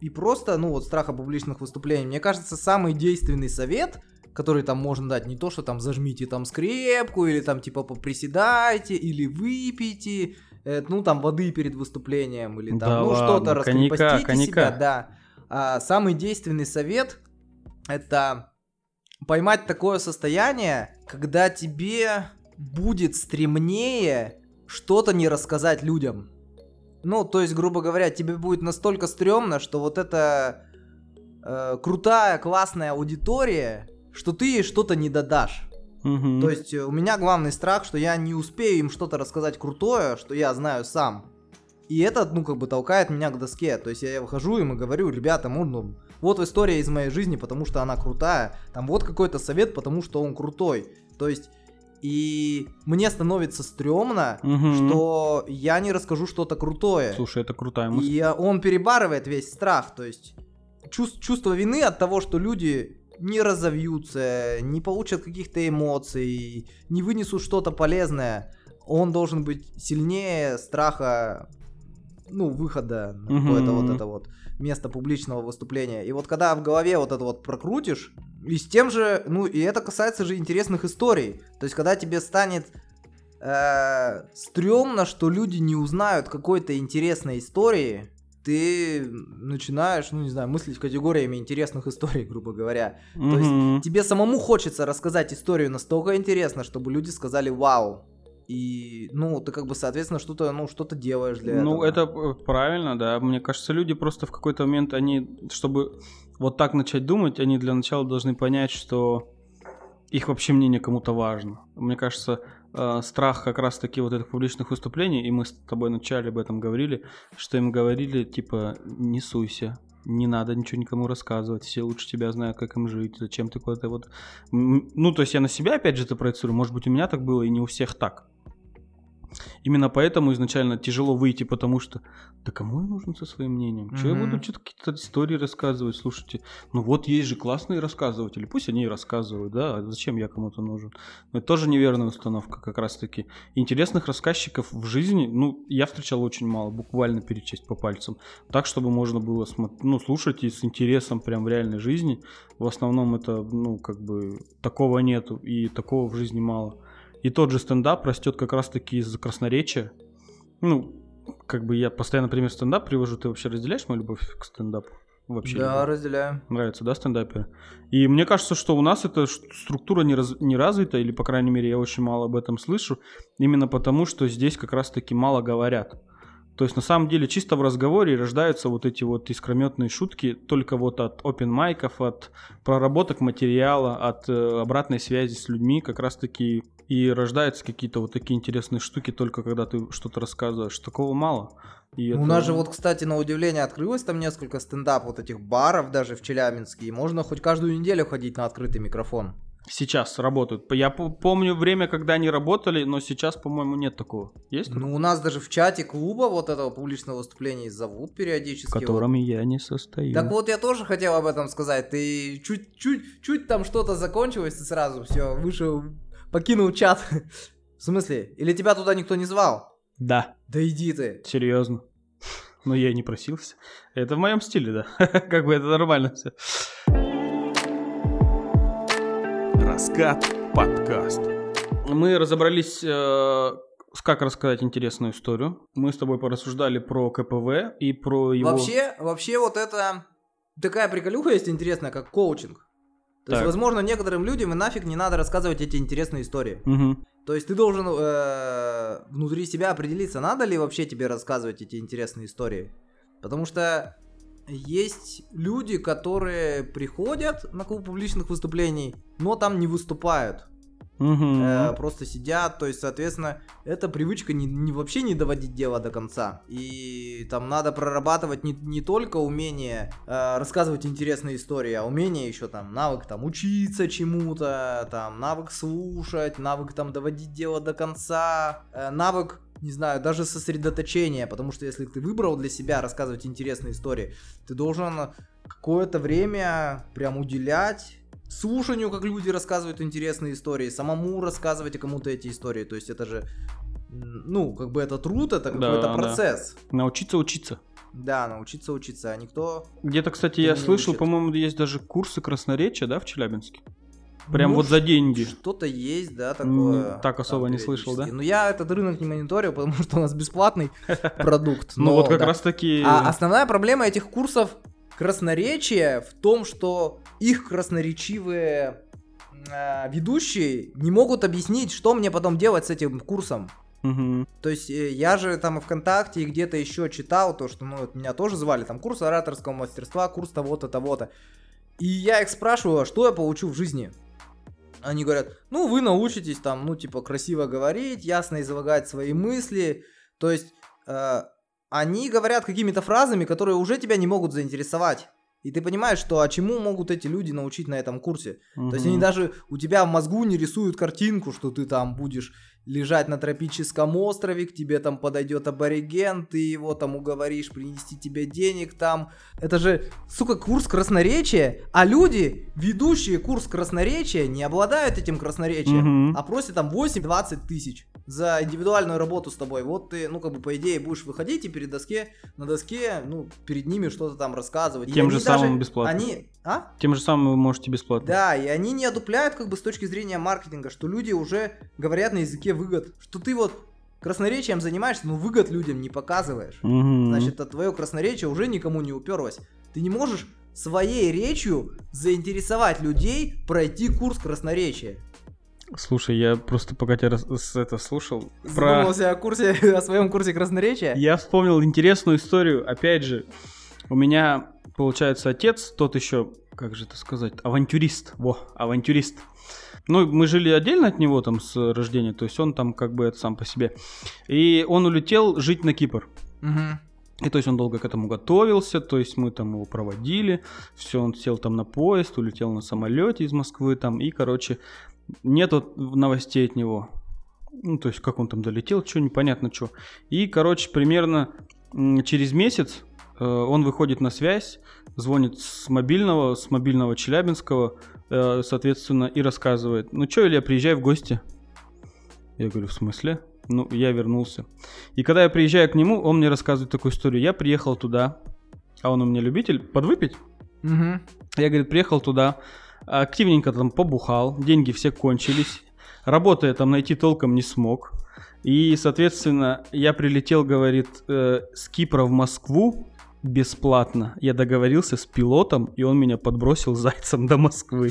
и просто, ну вот страха публичных выступлений. Мне кажется, самый действенный совет, который там можно дать, не то, что там зажмите там скрепку, или там типа поприседайте, или выпейте, э, ну там воды перед выступлением, или там, да ну что-то раскрепостите себя, да. А, самый действенный совет это поймать такое состояние, когда тебе будет стремнее что-то не рассказать людям. Ну, то есть, грубо говоря, тебе будет настолько стрёмно, что вот эта э, крутая, классная аудитория, что ты ей что-то не додашь. Угу. То есть, у меня главный страх, что я не успею им что-то рассказать крутое, что я знаю сам. И это, ну, как бы толкает меня к доске. То есть, я выхожу им и говорю, ребята, ну, ну вот история из моей жизни, потому что она крутая. Там вот какой-то совет, потому что он крутой. То есть, и мне становится стрёмно, угу. что я не расскажу что-то крутое. Слушай, это крутая мысль. И он перебарывает весь страх, то есть чувство, чувство вины от того, что люди не разовьются, не получат каких-то эмоций, не вынесут что-то полезное. Он должен быть сильнее страха, ну, выхода на угу. какое-то вот это вот место публичного выступления. И вот когда в голове вот это вот прокрутишь, И с тем же, ну и это касается же интересных историй. То есть, когда тебе станет э, стрёмно, что люди не узнают какой-то интересной истории, ты начинаешь, ну не знаю, мыслить категориями интересных историй, грубо говоря. Mm-hmm. То есть тебе самому хочется рассказать историю настолько интересно, чтобы люди сказали «Вау!» И, ну, ты как бы, соответственно, что-то, ну, что-то делаешь для ну, этого. Ну, это правильно, да. Мне кажется, люди просто в какой-то момент, они, чтобы вот так начать думать, они для начала должны понять, что их вообще мнение кому-то важно. Мне кажется, э, страх как раз-таки вот этих публичных выступлений, и мы с тобой вначале об этом говорили, что им говорили, типа, не суйся, не надо ничего никому рассказывать, все лучше тебя знают, как им жить, зачем ты куда-то вот... Ну, то есть я на себя, опять же, это проецирую, может быть, у меня так было, и не у всех так. Именно поэтому изначально тяжело выйти, потому что да кому я нужен со своим мнением? Mm-hmm. Че я буду что-то какие-то истории рассказывать? Слушайте, ну вот есть же классные рассказыватели, пусть они и рассказывают, да, а зачем я кому-то нужен? Но это тоже неверная установка как раз-таки. Интересных рассказчиков в жизни, ну, я встречал очень мало, буквально перечесть по пальцам. Так, чтобы можно было ну, слушать и с интересом прям в реальной жизни. В основном это, ну, как бы, такого нету, и такого в жизни мало. И тот же стендап растет как раз-таки из-за красноречия. Ну, как бы я постоянно пример стендап привожу. Ты вообще разделяешь мою любовь к стендапу? Вообще да, любовь? разделяю. Нравится, да, стендаперы? И мне кажется, что у нас эта структура не, раз, не развита, или, по крайней мере, я очень мало об этом слышу, именно потому, что здесь как раз-таки мало говорят. То есть на самом деле чисто в разговоре рождаются вот эти вот искрометные шутки только вот от open майков, от проработок материала, от э, обратной связи с людьми, как раз таки и рождаются какие-то вот такие интересные штуки только когда ты что-то рассказываешь. Такого мало. И ну, У нас же вот, кстати, на удивление открылось там несколько стендап вот этих баров даже в Челябинске. И можно хоть каждую неделю ходить на открытый микрофон. Сейчас работают. Я помню время, когда они работали, но сейчас, по-моему, нет такого. Есть? Ну, у нас даже в чате клуба вот этого публичного выступления зовут периодически. В котором вот. я не состою. Так вот, я тоже хотел об этом сказать. Ты чуть-чуть, чуть там что-то закончилось, ты сразу все вышел покинул чат. В смысле? Или тебя туда никто не звал? Да. Да иди ты. Серьезно. Но я и не просился. Это в моем стиле, да. как бы это нормально все. Раскат подкаст. Мы разобрались, э, как рассказать интересную историю. Мы с тобой порассуждали про КПВ и про его... Вообще, вообще вот это такая приколюха есть интересная, как коучинг. То так. есть, возможно, некоторым людям и нафиг не надо рассказывать эти интересные истории. Угу. То есть ты должен э, внутри себя определиться, надо ли вообще тебе рассказывать эти интересные истории. Потому что есть люди, которые приходят на клуб публичных выступлений, но там не выступают. Угу. Э, просто сидят, то есть, соответственно, эта привычка не, не вообще не доводить дело до конца. И там надо прорабатывать не, не только умение э, рассказывать интересные истории, а умение еще там навык там учиться чему-то, там навык слушать, навык там доводить дело до конца, э, навык не знаю, даже сосредоточение, потому что если ты выбрал для себя рассказывать интересные истории, ты должен какое-то время прям уделять слушанию, как люди рассказывают интересные истории, самому рассказывать кому-то эти истории. То есть это же, ну, как бы это труд, это какой-то да, процесс. Да. Научиться учиться. Да, научиться учиться, а никто... Где-то, кстати, я слышал, по-моему, есть даже курсы красноречия, да, в Челябинске? Прям ну, вот за деньги. Что-то есть, да, такое. Так особо не слышал, да? Ну, я этот рынок не мониторил, потому что у нас бесплатный продукт. Ну, вот как раз таки... А основная проблема этих курсов красноречие в том, что их красноречивые э, ведущие не могут объяснить, что мне потом делать с этим курсом. Угу. То есть э, я же там ВКонтакте и где-то еще читал то, что ну, вот меня тоже звали, там курс ораторского мастерства, курс того-то, того-то. И я их спрашиваю, а что я получу в жизни? Они говорят, ну вы научитесь там, ну типа красиво говорить, ясно излагать свои мысли. То есть э, они говорят какими-то фразами, которые уже тебя не могут заинтересовать. И ты понимаешь, что а чему могут эти люди научить на этом курсе? Угу. То есть они даже у тебя в мозгу не рисуют картинку, что ты там будешь лежать на тропическом острове, к тебе там подойдет абориген, ты его там уговоришь принести тебе денег там. Это же, сука, курс красноречия, а люди, ведущие курс красноречия, не обладают этим красноречием, угу. а просят там 8-20 тысяч за индивидуальную работу с тобой. Вот ты, ну, как бы, по идее, будешь выходить и перед доске, на доске, ну, перед ними что-то там рассказывать. Тем и же самым бесплатно. Они, а? Тем же самым вы можете бесплатно. Да, и они не одупляют, как бы, с точки зрения маркетинга, что люди уже говорят на языке выгод. Что ты вот красноречием занимаешься, но выгод людям не показываешь. Угу. Значит, от твое красноречие уже никому не уперлось. Ты не можешь своей речью заинтересовать людей пройти курс красноречия. Слушай, я просто пока тебя с это слушал. Задумался про... о курсе, о своем курсе красноречия. Я вспомнил интересную историю. Опять же, у меня, получается, отец, тот еще, как же это сказать, авантюрист. Во, авантюрист. Ну, мы жили отдельно от него там с рождения, то есть он там как бы это сам по себе. И он улетел жить на Кипр. Угу. И то есть он долго к этому готовился, то есть мы там его проводили, все, он сел там на поезд, улетел на самолете из Москвы там, и, короче, нету новостей от него. Ну, то есть, как он там долетел, что непонятно что. И, короче, примерно через месяц э, он выходит на связь, звонит с мобильного, с мобильного Челябинского, э, соответственно, и рассказывает, ну что, Илья, приезжай в гости. Я говорю, в смысле? Ну, я вернулся. И когда я приезжаю к нему, он мне рассказывает такую историю. Я приехал туда, а он у меня любитель, подвыпить. Угу. Я, говорит, приехал туда, активненько там побухал, деньги все кончились, работы я там найти толком не смог. И, соответственно, я прилетел, говорит, э, с Кипра в Москву бесплатно. Я договорился с пилотом, и он меня подбросил зайцем до Москвы.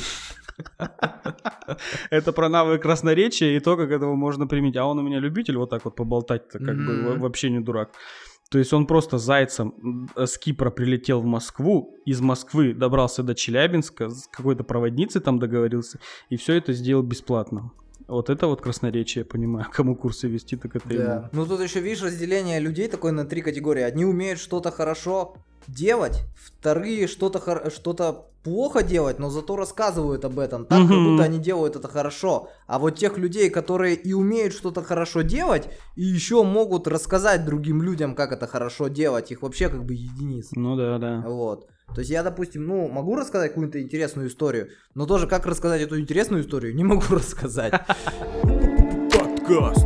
Это про навык красноречия и то, как этого можно применить. А он у меня любитель вот так вот поболтать-то, как бы вообще не дурак. То есть он просто зайцем с Кипра прилетел в Москву, из Москвы добрался до Челябинска, с какой-то проводницей там договорился, и все это сделал бесплатно. Вот это вот красноречие, я понимаю. Кому курсы вести, так это да. Именно. Ну тут еще, видишь, разделение людей такое на три категории. Одни умеют что-то хорошо делать, вторые что-то что-то плохо делать, но зато рассказывают об этом, так как будто они делают это хорошо. А вот тех людей, которые и умеют что-то хорошо делать, и еще могут рассказать другим людям, как это хорошо делать, их вообще как бы единиц. Ну да, да. Вот. То есть я, допустим, ну, могу рассказать какую-то интересную историю, но тоже как рассказать эту интересную историю, не могу рассказать. Подкаст.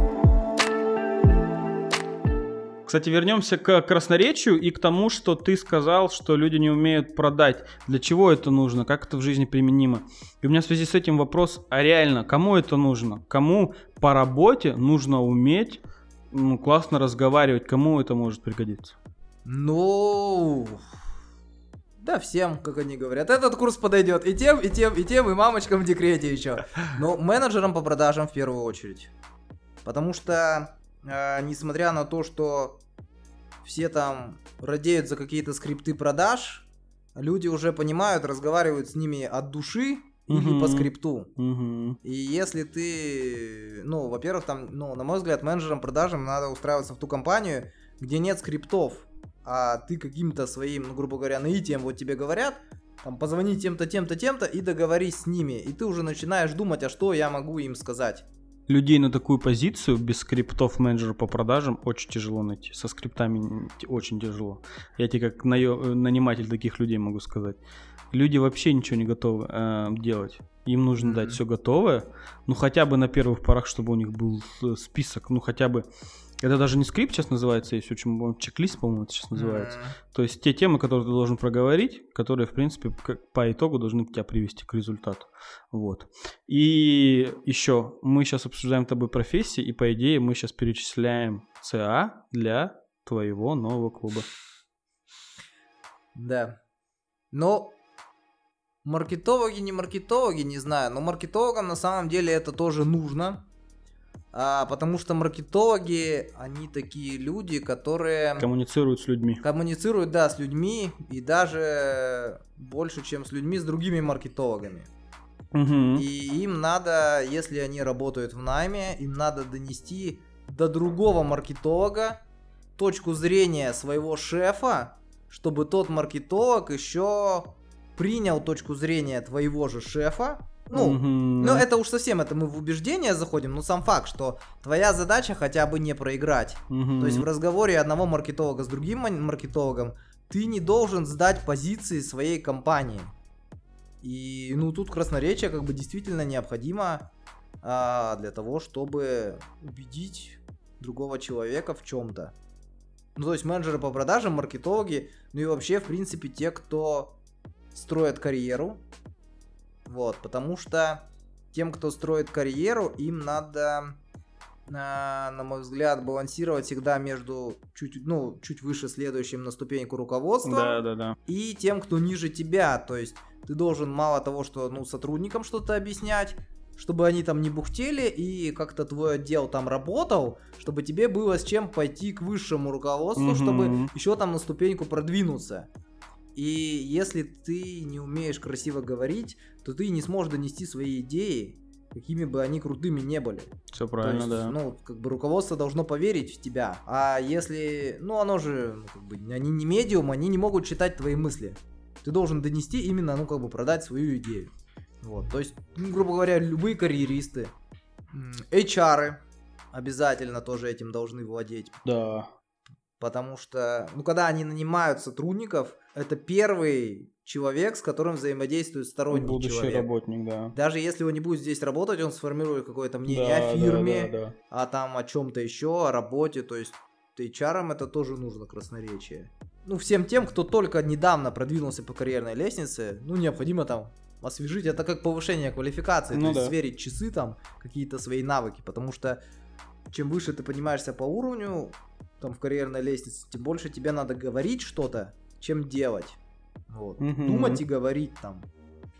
Кстати, вернемся к красноречию и к тому, что ты сказал, что люди не умеют продать. Для чего это нужно? Как это в жизни применимо? И у меня в связи с этим вопрос, а реально, кому это нужно? Кому по работе нужно уметь ну, классно разговаривать? Кому это может пригодиться? Ну, да, всем, как они говорят. Этот курс подойдет и тем, и тем, и тем, и мамочкам в декрете еще. Но менеджерам по продажам в первую очередь. Потому что, э, несмотря на то, что все там радеют за какие-то скрипты продаж, люди уже понимают, разговаривают с ними от души или uh-huh. по скрипту. Uh-huh. И если ты, ну, во-первых, там, ну, на мой взгляд, менеджерам продажам надо устраиваться в ту компанию, где нет скриптов, а ты каким-то своим, ну, грубо говоря, наитием вот тебе говорят, там, позвони тем-то, тем-то, тем-то и договорись с ними. И ты уже начинаешь думать, а что я могу им сказать людей на такую позицию без скриптов менеджера по продажам очень тяжело найти. Со скриптами очень тяжело. Я тебе как наниматель таких людей могу сказать. Люди вообще ничего не готовы э, делать. Им нужно mm-hmm. дать все готовое, ну хотя бы на первых порах, чтобы у них был э, список, ну хотя бы это даже не скрипт сейчас называется, есть очень, чек-лист, по-моему, это сейчас называется. Mm-hmm. То есть те темы, которые ты должен проговорить, которые, в принципе, по итогу должны тебя привести к результату. Вот. И еще, мы сейчас обсуждаем с тобой профессии, и по идее мы сейчас перечисляем ЦА для твоего нового клуба. Да. Но маркетологи, не маркетологи, не знаю, но маркетологам на самом деле это тоже нужно а, потому что маркетологи, они такие люди, которые... Коммуницируют с людьми. Коммуницируют, да, с людьми, и даже больше, чем с людьми, с другими маркетологами. Угу. И им надо, если они работают в найме, им надо донести до другого маркетолога точку зрения своего шефа, чтобы тот маркетолог еще принял точку зрения твоего же шефа, ну, угу. ну это уж совсем, это мы в убеждение заходим, но сам факт, что твоя задача хотя бы не проиграть. Угу. То есть в разговоре одного маркетолога с другим маркетологом ты не должен сдать позиции своей компании. И ну тут красноречие как бы действительно необходимо. а, для того, чтобы убедить другого человека в чем-то. Ну, то есть менеджеры по продажам, маркетологи, ну и вообще, в принципе, те, кто строит карьеру. Вот, потому что тем, кто строит карьеру, им надо, на, на мой взгляд, балансировать всегда между чуть, ну, чуть выше следующим на ступеньку руководства да, да, да. и тем, кто ниже тебя. То есть ты должен мало того, что ну, сотрудникам что-то объяснять, чтобы они там не бухтели и как-то твой отдел там работал, чтобы тебе было с чем пойти к высшему руководству, угу. чтобы еще там на ступеньку продвинуться. И если ты не умеешь красиво говорить, то ты не сможешь донести свои идеи, какими бы они крутыми не были. Все правильно, есть, да. Ну, как бы руководство должно поверить в тебя. А если, ну, оно же, ну, как бы, они не медиум, они не могут читать твои мысли. Ты должен донести именно, ну, как бы, продать свою идею. Вот, то есть, ну, грубо говоря, любые карьеристы, HR обязательно тоже этим должны владеть. Да. Потому что, ну, когда они нанимают сотрудников, это первый человек, с которым взаимодействует сторонний Будущий человек. работник, да. Даже если он не будет здесь работать, он сформирует какое-то мнение да, о фирме, да, да, да. а там о чем-то еще, о работе. То есть HR это тоже нужно красноречие. Ну, всем тем, кто только недавно продвинулся по карьерной лестнице, ну, необходимо там освежить. Это как повышение квалификации, ну, то есть да. сверить часы там, какие-то свои навыки. Потому что чем выше ты поднимаешься по уровню, там в карьерной лестнице, тем больше тебе надо говорить что-то, чем делать. Вот. Угу. Думать и говорить там.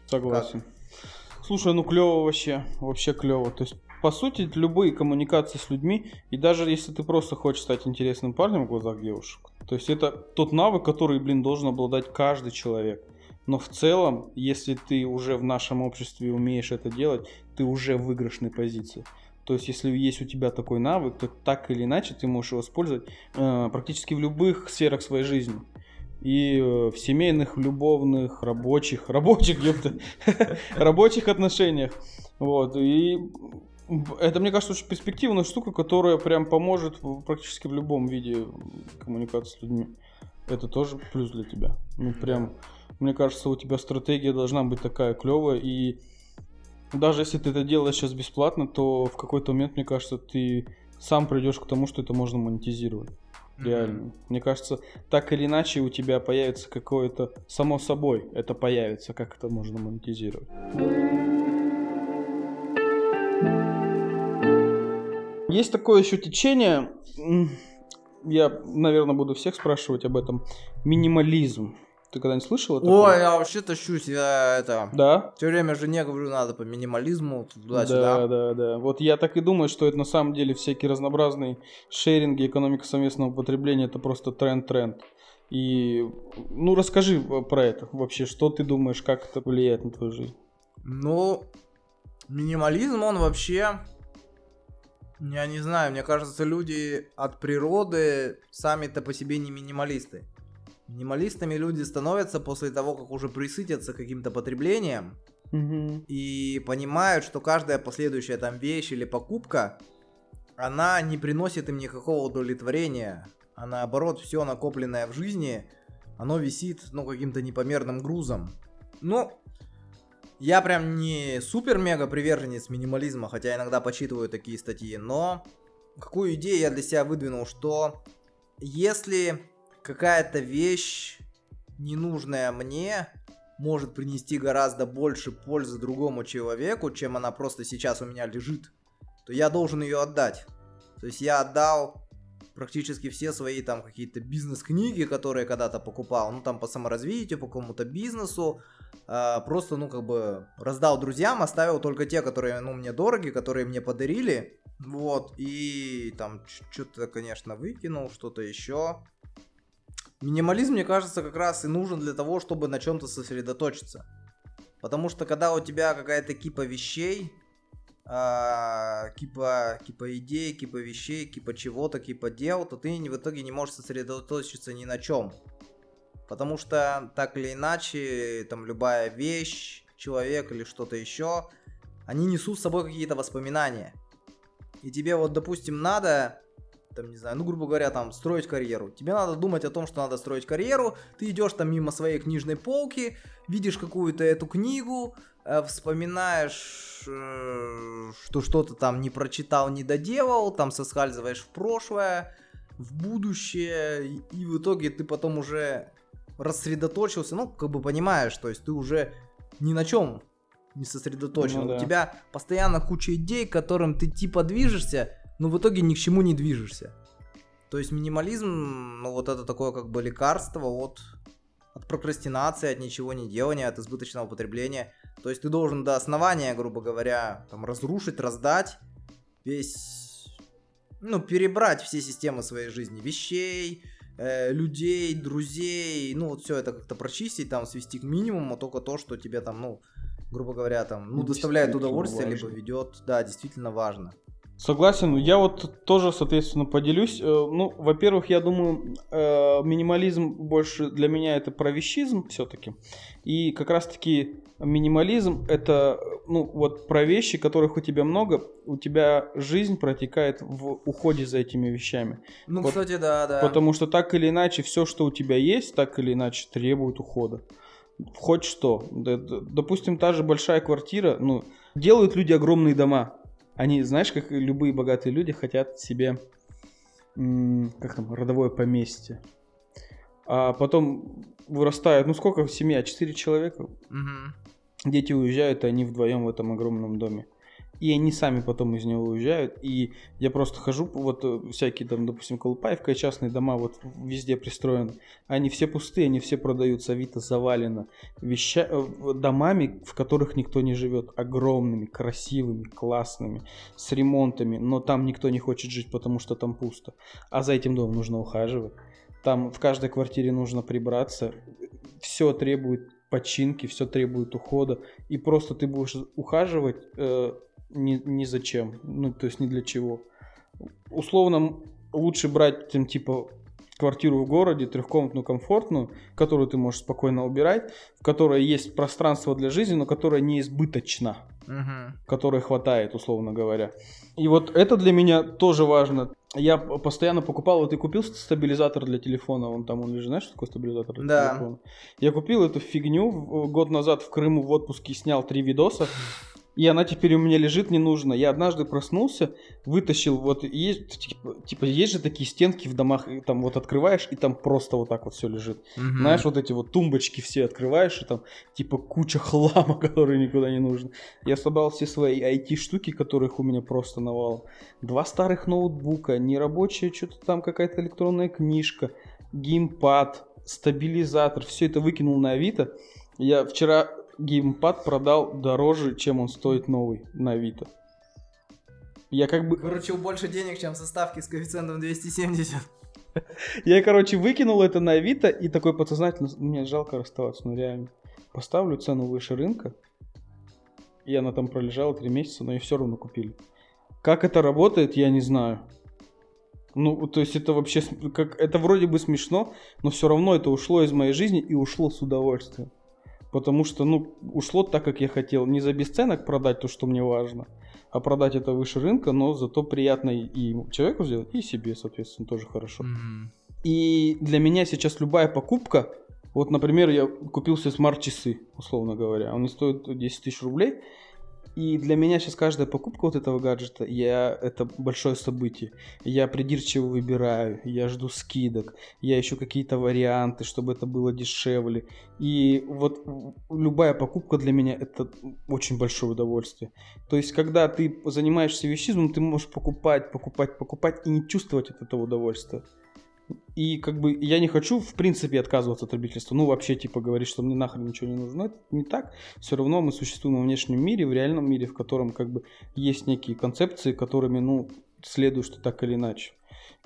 Согласен. Как? Слушай, ну клево вообще, вообще клево. То есть, по сути, любые коммуникации с людьми, и даже если ты просто хочешь стать интересным парнем в глазах девушек, то есть это тот навык, который, блин, должен обладать каждый человек. Но в целом, если ты уже в нашем обществе умеешь это делать, ты уже в выигрышной позиции. То есть, если есть у тебя такой навык, то так или иначе ты можешь его использовать э, практически в любых сферах своей жизни. И э, в семейных, любовных, рабочих, рабочих, ёпта, рабочих отношениях. Вот. И это, мне кажется, очень перспективная штука, которая прям поможет практически в любом виде коммуникации с людьми. Это тоже плюс для тебя. Ну, прям, мне кажется, у тебя стратегия должна быть такая клевая. И даже если ты это делаешь сейчас бесплатно, то в какой-то момент, мне кажется, ты сам придешь к тому, что это можно монетизировать. Реально. Mm-hmm. Мне кажется, так или иначе у тебя появится какое-то, само собой, это появится, как это можно монетизировать. Есть такое еще течение, я, наверное, буду всех спрашивать об этом, минимализм. Ты когда-нибудь слышал это? Ой, я вообще тащусь, я это... Да? Все время жене говорю, надо по минимализму, туда-сюда. Да, да, да. Вот я так и думаю, что это на самом деле всякие разнообразные шеринги, экономика совместного потребления, это просто тренд-тренд. И, ну, расскажи про это вообще, что ты думаешь, как это влияет на твою жизнь? Ну, минимализм, он вообще... Я не знаю, мне кажется, люди от природы сами-то по себе не минималисты. Минималистами люди становятся после того, как уже присытятся каким-то потреблением угу. и понимают, что каждая последующая там вещь или покупка, она не приносит им никакого удовлетворения, а наоборот все накопленное в жизни, оно висит, ну, каким-то непомерным грузом. Ну, я прям не супер-мега приверженец минимализма, хотя иногда почитываю такие статьи, но какую идею я для себя выдвинул, что если какая-то вещь, ненужная мне, может принести гораздо больше пользы другому человеку, чем она просто сейчас у меня лежит, то я должен ее отдать. То есть я отдал практически все свои там какие-то бизнес-книги, которые когда-то покупал, ну там по саморазвитию, по какому-то бизнесу, э, просто, ну как бы раздал друзьям, оставил только те, которые, ну мне дороги, которые мне подарили, вот, и там что-то, конечно, выкинул, что-то еще, Минимализм, мне кажется, как раз и нужен для того, чтобы на чем-то сосредоточиться. Потому что когда у тебя какая-то кипа вещей, а, кипа, кипа идей, кипа вещей, кипа чего-то, кипа дел, то ты в итоге не можешь сосредоточиться ни на чем. Потому что так или иначе, там любая вещь, человек или что-то еще, они несут с собой какие-то воспоминания. И тебе вот, допустим, надо там, не знаю, ну, грубо говоря, там, строить карьеру. Тебе надо думать о том, что надо строить карьеру. Ты идешь там мимо своей книжной полки, видишь какую-то эту книгу, э, вспоминаешь, э, что что-то там не прочитал, не доделал, там соскальзываешь в прошлое, в будущее, и в итоге ты потом уже рассредоточился, ну, как бы понимаешь, то есть ты уже ни на чем не сосредоточен. Ну, да. У тебя постоянно куча идей, к которым ты типа движешься, но в итоге ни к чему не движешься. То есть минимализм, ну вот это такое как бы лекарство от, от прокрастинации, от ничего не делания, от избыточного потребления. То есть ты должен до основания, грубо говоря, там разрушить, раздать весь, ну перебрать все системы своей жизни, вещей, э, людей, друзей, ну вот все это как-то прочистить, там свести к минимуму только то, что тебе там, ну грубо говоря, там, ну, доставляет удовольствие, важно. либо ведет, да, действительно важно. Согласен. Я вот тоже, соответственно, поделюсь. Э, ну, во-первых, я думаю, э, минимализм больше для меня это про вещизм все-таки. И как раз-таки минимализм это, ну, вот про вещи, которых у тебя много, у тебя жизнь протекает в уходе за этими вещами. Ну, вот, кстати, да, да. Потому что так или иначе, все, что у тебя есть, так или иначе требует ухода хоть что. Допустим, та же большая квартира, ну, делают люди огромные дома. Они, знаешь, как любые богатые люди, хотят себе, как там, родовое поместье. А потом вырастают, ну сколько семья, четыре человека. Угу. Дети уезжают, и они вдвоем в этом огромном доме и они сами потом из него уезжают. И я просто хожу, вот э, всякие там, допустим, Колупаевка, частные дома вот везде пристроены. Они все пустые, они все продаются, Авито завалено веща... Э, домами, в которых никто не живет. Огромными, красивыми, классными, с ремонтами, но там никто не хочет жить, потому что там пусто. А за этим домом нужно ухаживать. Там в каждой квартире нужно прибраться. Все требует починки, все требует ухода. И просто ты будешь ухаживать э, ни, ни зачем, ну, то есть ни для чего. Условно, лучше брать, там, типа, квартиру в городе, трехкомнатную, комфортную, которую ты можешь спокойно убирать, в которой есть пространство для жизни, но которая не избыточна, угу. которой хватает, условно говоря. И вот это для меня тоже важно. Я постоянно покупал, вот ты купил стабилизатор для телефона, он там, он лежит, знаешь, что такое стабилизатор для да. телефона? Я купил эту фигню год назад в Крыму в отпуске, снял три видоса, и она теперь у меня лежит не нужно. Я однажды проснулся, вытащил, вот есть, типа, типа есть же такие стенки в домах, и там вот открываешь, и там просто вот так вот все лежит. Угу. Знаешь, вот эти вот тумбочки все открываешь, и там типа куча хлама, который никуда не нужен. Я собрал все свои IT-штуки, которых у меня просто навал. Два старых ноутбука, нерабочая что-то там какая-то электронная книжка, геймпад, стабилизатор, все это выкинул на Авито. Я вчера геймпад продал дороже, чем он стоит новый на Авито. Я как бы... Выручил больше денег, чем составки с коэффициентом 270. Я, короче, выкинул это на Авито и такой подсознательно, мне жалко расставаться, ну реально. Поставлю цену выше рынка, и она там пролежала три месяца, но ее все равно купили. Как это работает, я не знаю. Ну, то есть это вообще, как, это вроде бы смешно, но все равно это ушло из моей жизни и ушло с удовольствием. Потому что, ну, ушло так, как я хотел. Не за бесценок продать то, что мне важно, а продать это выше рынка, но зато приятно и человеку сделать, и себе, соответственно, тоже хорошо. Mm-hmm. И для меня сейчас любая покупка, вот, например, я купил себе смарт-часы, условно говоря, они стоят 10 тысяч рублей, и для меня сейчас каждая покупка вот этого гаджета, я, это большое событие. Я придирчиво выбираю, я жду скидок, я ищу какие-то варианты, чтобы это было дешевле. И вот любая покупка для меня это очень большое удовольствие. То есть, когда ты занимаешься вещизмом, ты можешь покупать, покупать, покупать и не чувствовать от этого удовольствия. И как бы я не хочу, в принципе, отказываться от родительства. Ну, вообще, типа, говорить, что мне нахрен ничего не нужно. Это не так. Все равно мы существуем во внешнем мире, в реальном мире, в котором как бы есть некие концепции, которыми, ну, следует, что так или иначе.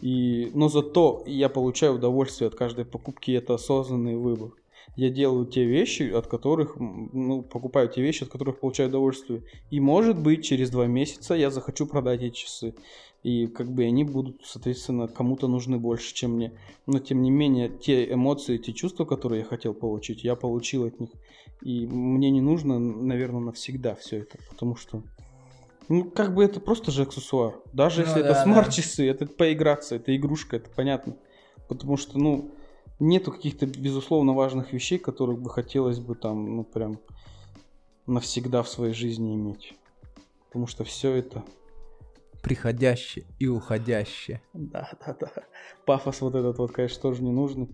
И, но зато я получаю удовольствие от каждой покупки, это осознанный выбор. Я делаю те вещи, от которых, ну, покупаю те вещи, от которых получаю удовольствие. И может быть, через два месяца я захочу продать эти часы и как бы они будут, соответственно, кому-то нужны больше, чем мне. Но тем не менее, те эмоции, те чувства, которые я хотел получить, я получил от них. И мне не нужно, наверное, навсегда все это, потому что Ну, как бы это просто же аксессуар. Даже ну, если да, это смарт-часы, да. это поиграться, это игрушка, это понятно. Потому что, ну, нету каких-то, безусловно, важных вещей, которых бы хотелось бы там, ну, прям навсегда в своей жизни иметь. Потому что все это... Приходящее и уходящее. Да, да, да. Пафос вот этот вот, конечно, тоже не нужный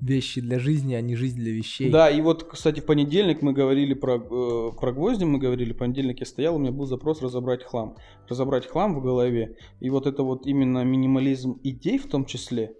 вещи для жизни, а не жизнь для вещей. Да, и вот, кстати, в понедельник мы говорили про, э, про гвозди, мы говорили, в понедельник я стоял, у меня был запрос разобрать хлам. Разобрать хлам в голове. И вот это вот именно минимализм идей в том числе.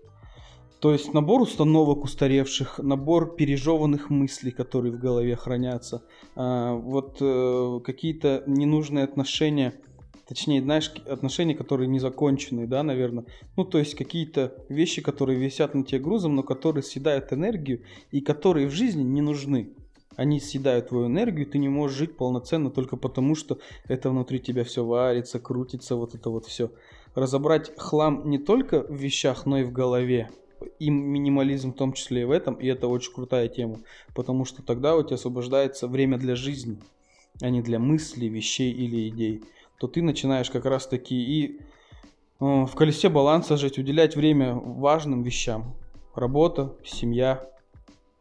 То есть набор установок устаревших, набор пережеванных мыслей, которые в голове хранятся, э, вот э, какие-то ненужные отношения – точнее, знаешь, отношения, которые не закончены, да, наверное. Ну, то есть какие-то вещи, которые висят на тебе грузом, но которые съедают энергию и которые в жизни не нужны. Они съедают твою энергию, ты не можешь жить полноценно только потому, что это внутри тебя все варится, крутится, вот это вот все. Разобрать хлам не только в вещах, но и в голове. И минимализм в том числе и в этом, и это очень крутая тема, потому что тогда у тебя освобождается время для жизни, а не для мыслей, вещей или идей то ты начинаешь как раз таки и э, в колесе баланса жить, уделять время важным вещам. Работа, семья,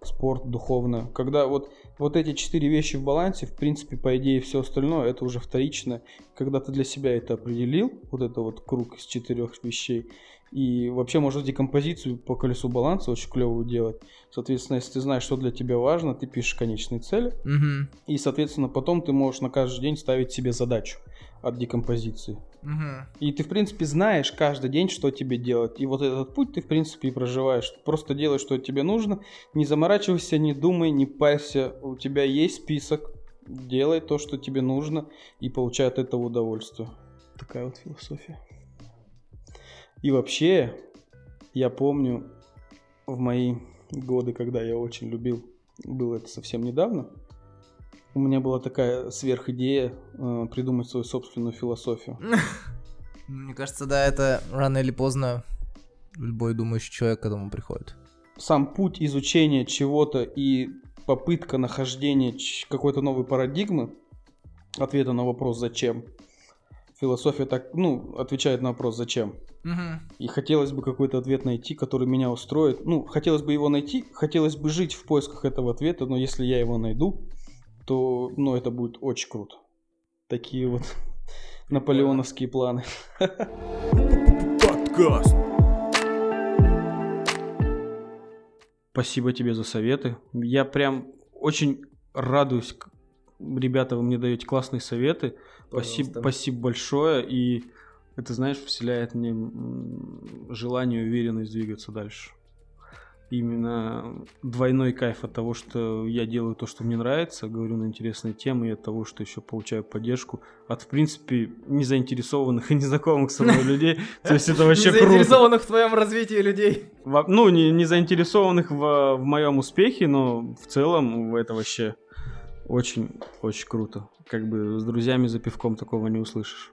спорт, духовно. Когда вот, вот эти четыре вещи в балансе, в принципе, по идее, все остальное, это уже вторично. Когда ты для себя это определил, вот это вот круг из четырех вещей, и вообще можно декомпозицию по колесу баланса очень клевую делать. Соответственно, если ты знаешь, что для тебя важно, ты пишешь конечные цели. Угу. И, соответственно, потом ты можешь на каждый день ставить себе задачу от декомпозиции. Угу. И ты, в принципе, знаешь каждый день, что тебе делать. И вот этот путь ты, в принципе, и проживаешь. Просто делай, что тебе нужно. Не заморачивайся, не думай, не парься. У тебя есть список. Делай то, что тебе нужно, и получай от этого удовольствие. Такая вот философия. И вообще, я помню в мои годы, когда я очень любил, было это совсем недавно, у меня была такая сверхидея э, придумать свою собственную философию. Мне кажется, да, это рано или поздно любой думающий человек к этому приходит. Сам путь изучения чего-то и попытка нахождения какой-то новой парадигмы, ответа на вопрос «зачем?», философия так, ну, отвечает на вопрос «зачем?». Угу. И хотелось бы какой-то ответ найти, который меня устроит. Ну, хотелось бы его найти, хотелось бы жить в поисках этого ответа, но если я его найду, то ну, это будет очень круто. Такие вот наполеоновские планы. Подкаст. Спасибо тебе за советы. Я прям очень радуюсь. Ребята, вы мне даете классные советы. Спасибо, спасибо большое. И это, знаешь, вселяет мне желание и уверенность двигаться дальше именно двойной кайф от того, что я делаю то, что мне нравится, говорю на интересные темы, и от того, что еще получаю поддержку от, в принципе, незаинтересованных и незнакомых со мной людей. То есть это вообще круто. Незаинтересованных в твоем развитии людей. Ну, не, не заинтересованных в, в моем успехе, но в целом это вообще очень-очень круто. Как бы с друзьями за пивком такого не услышишь.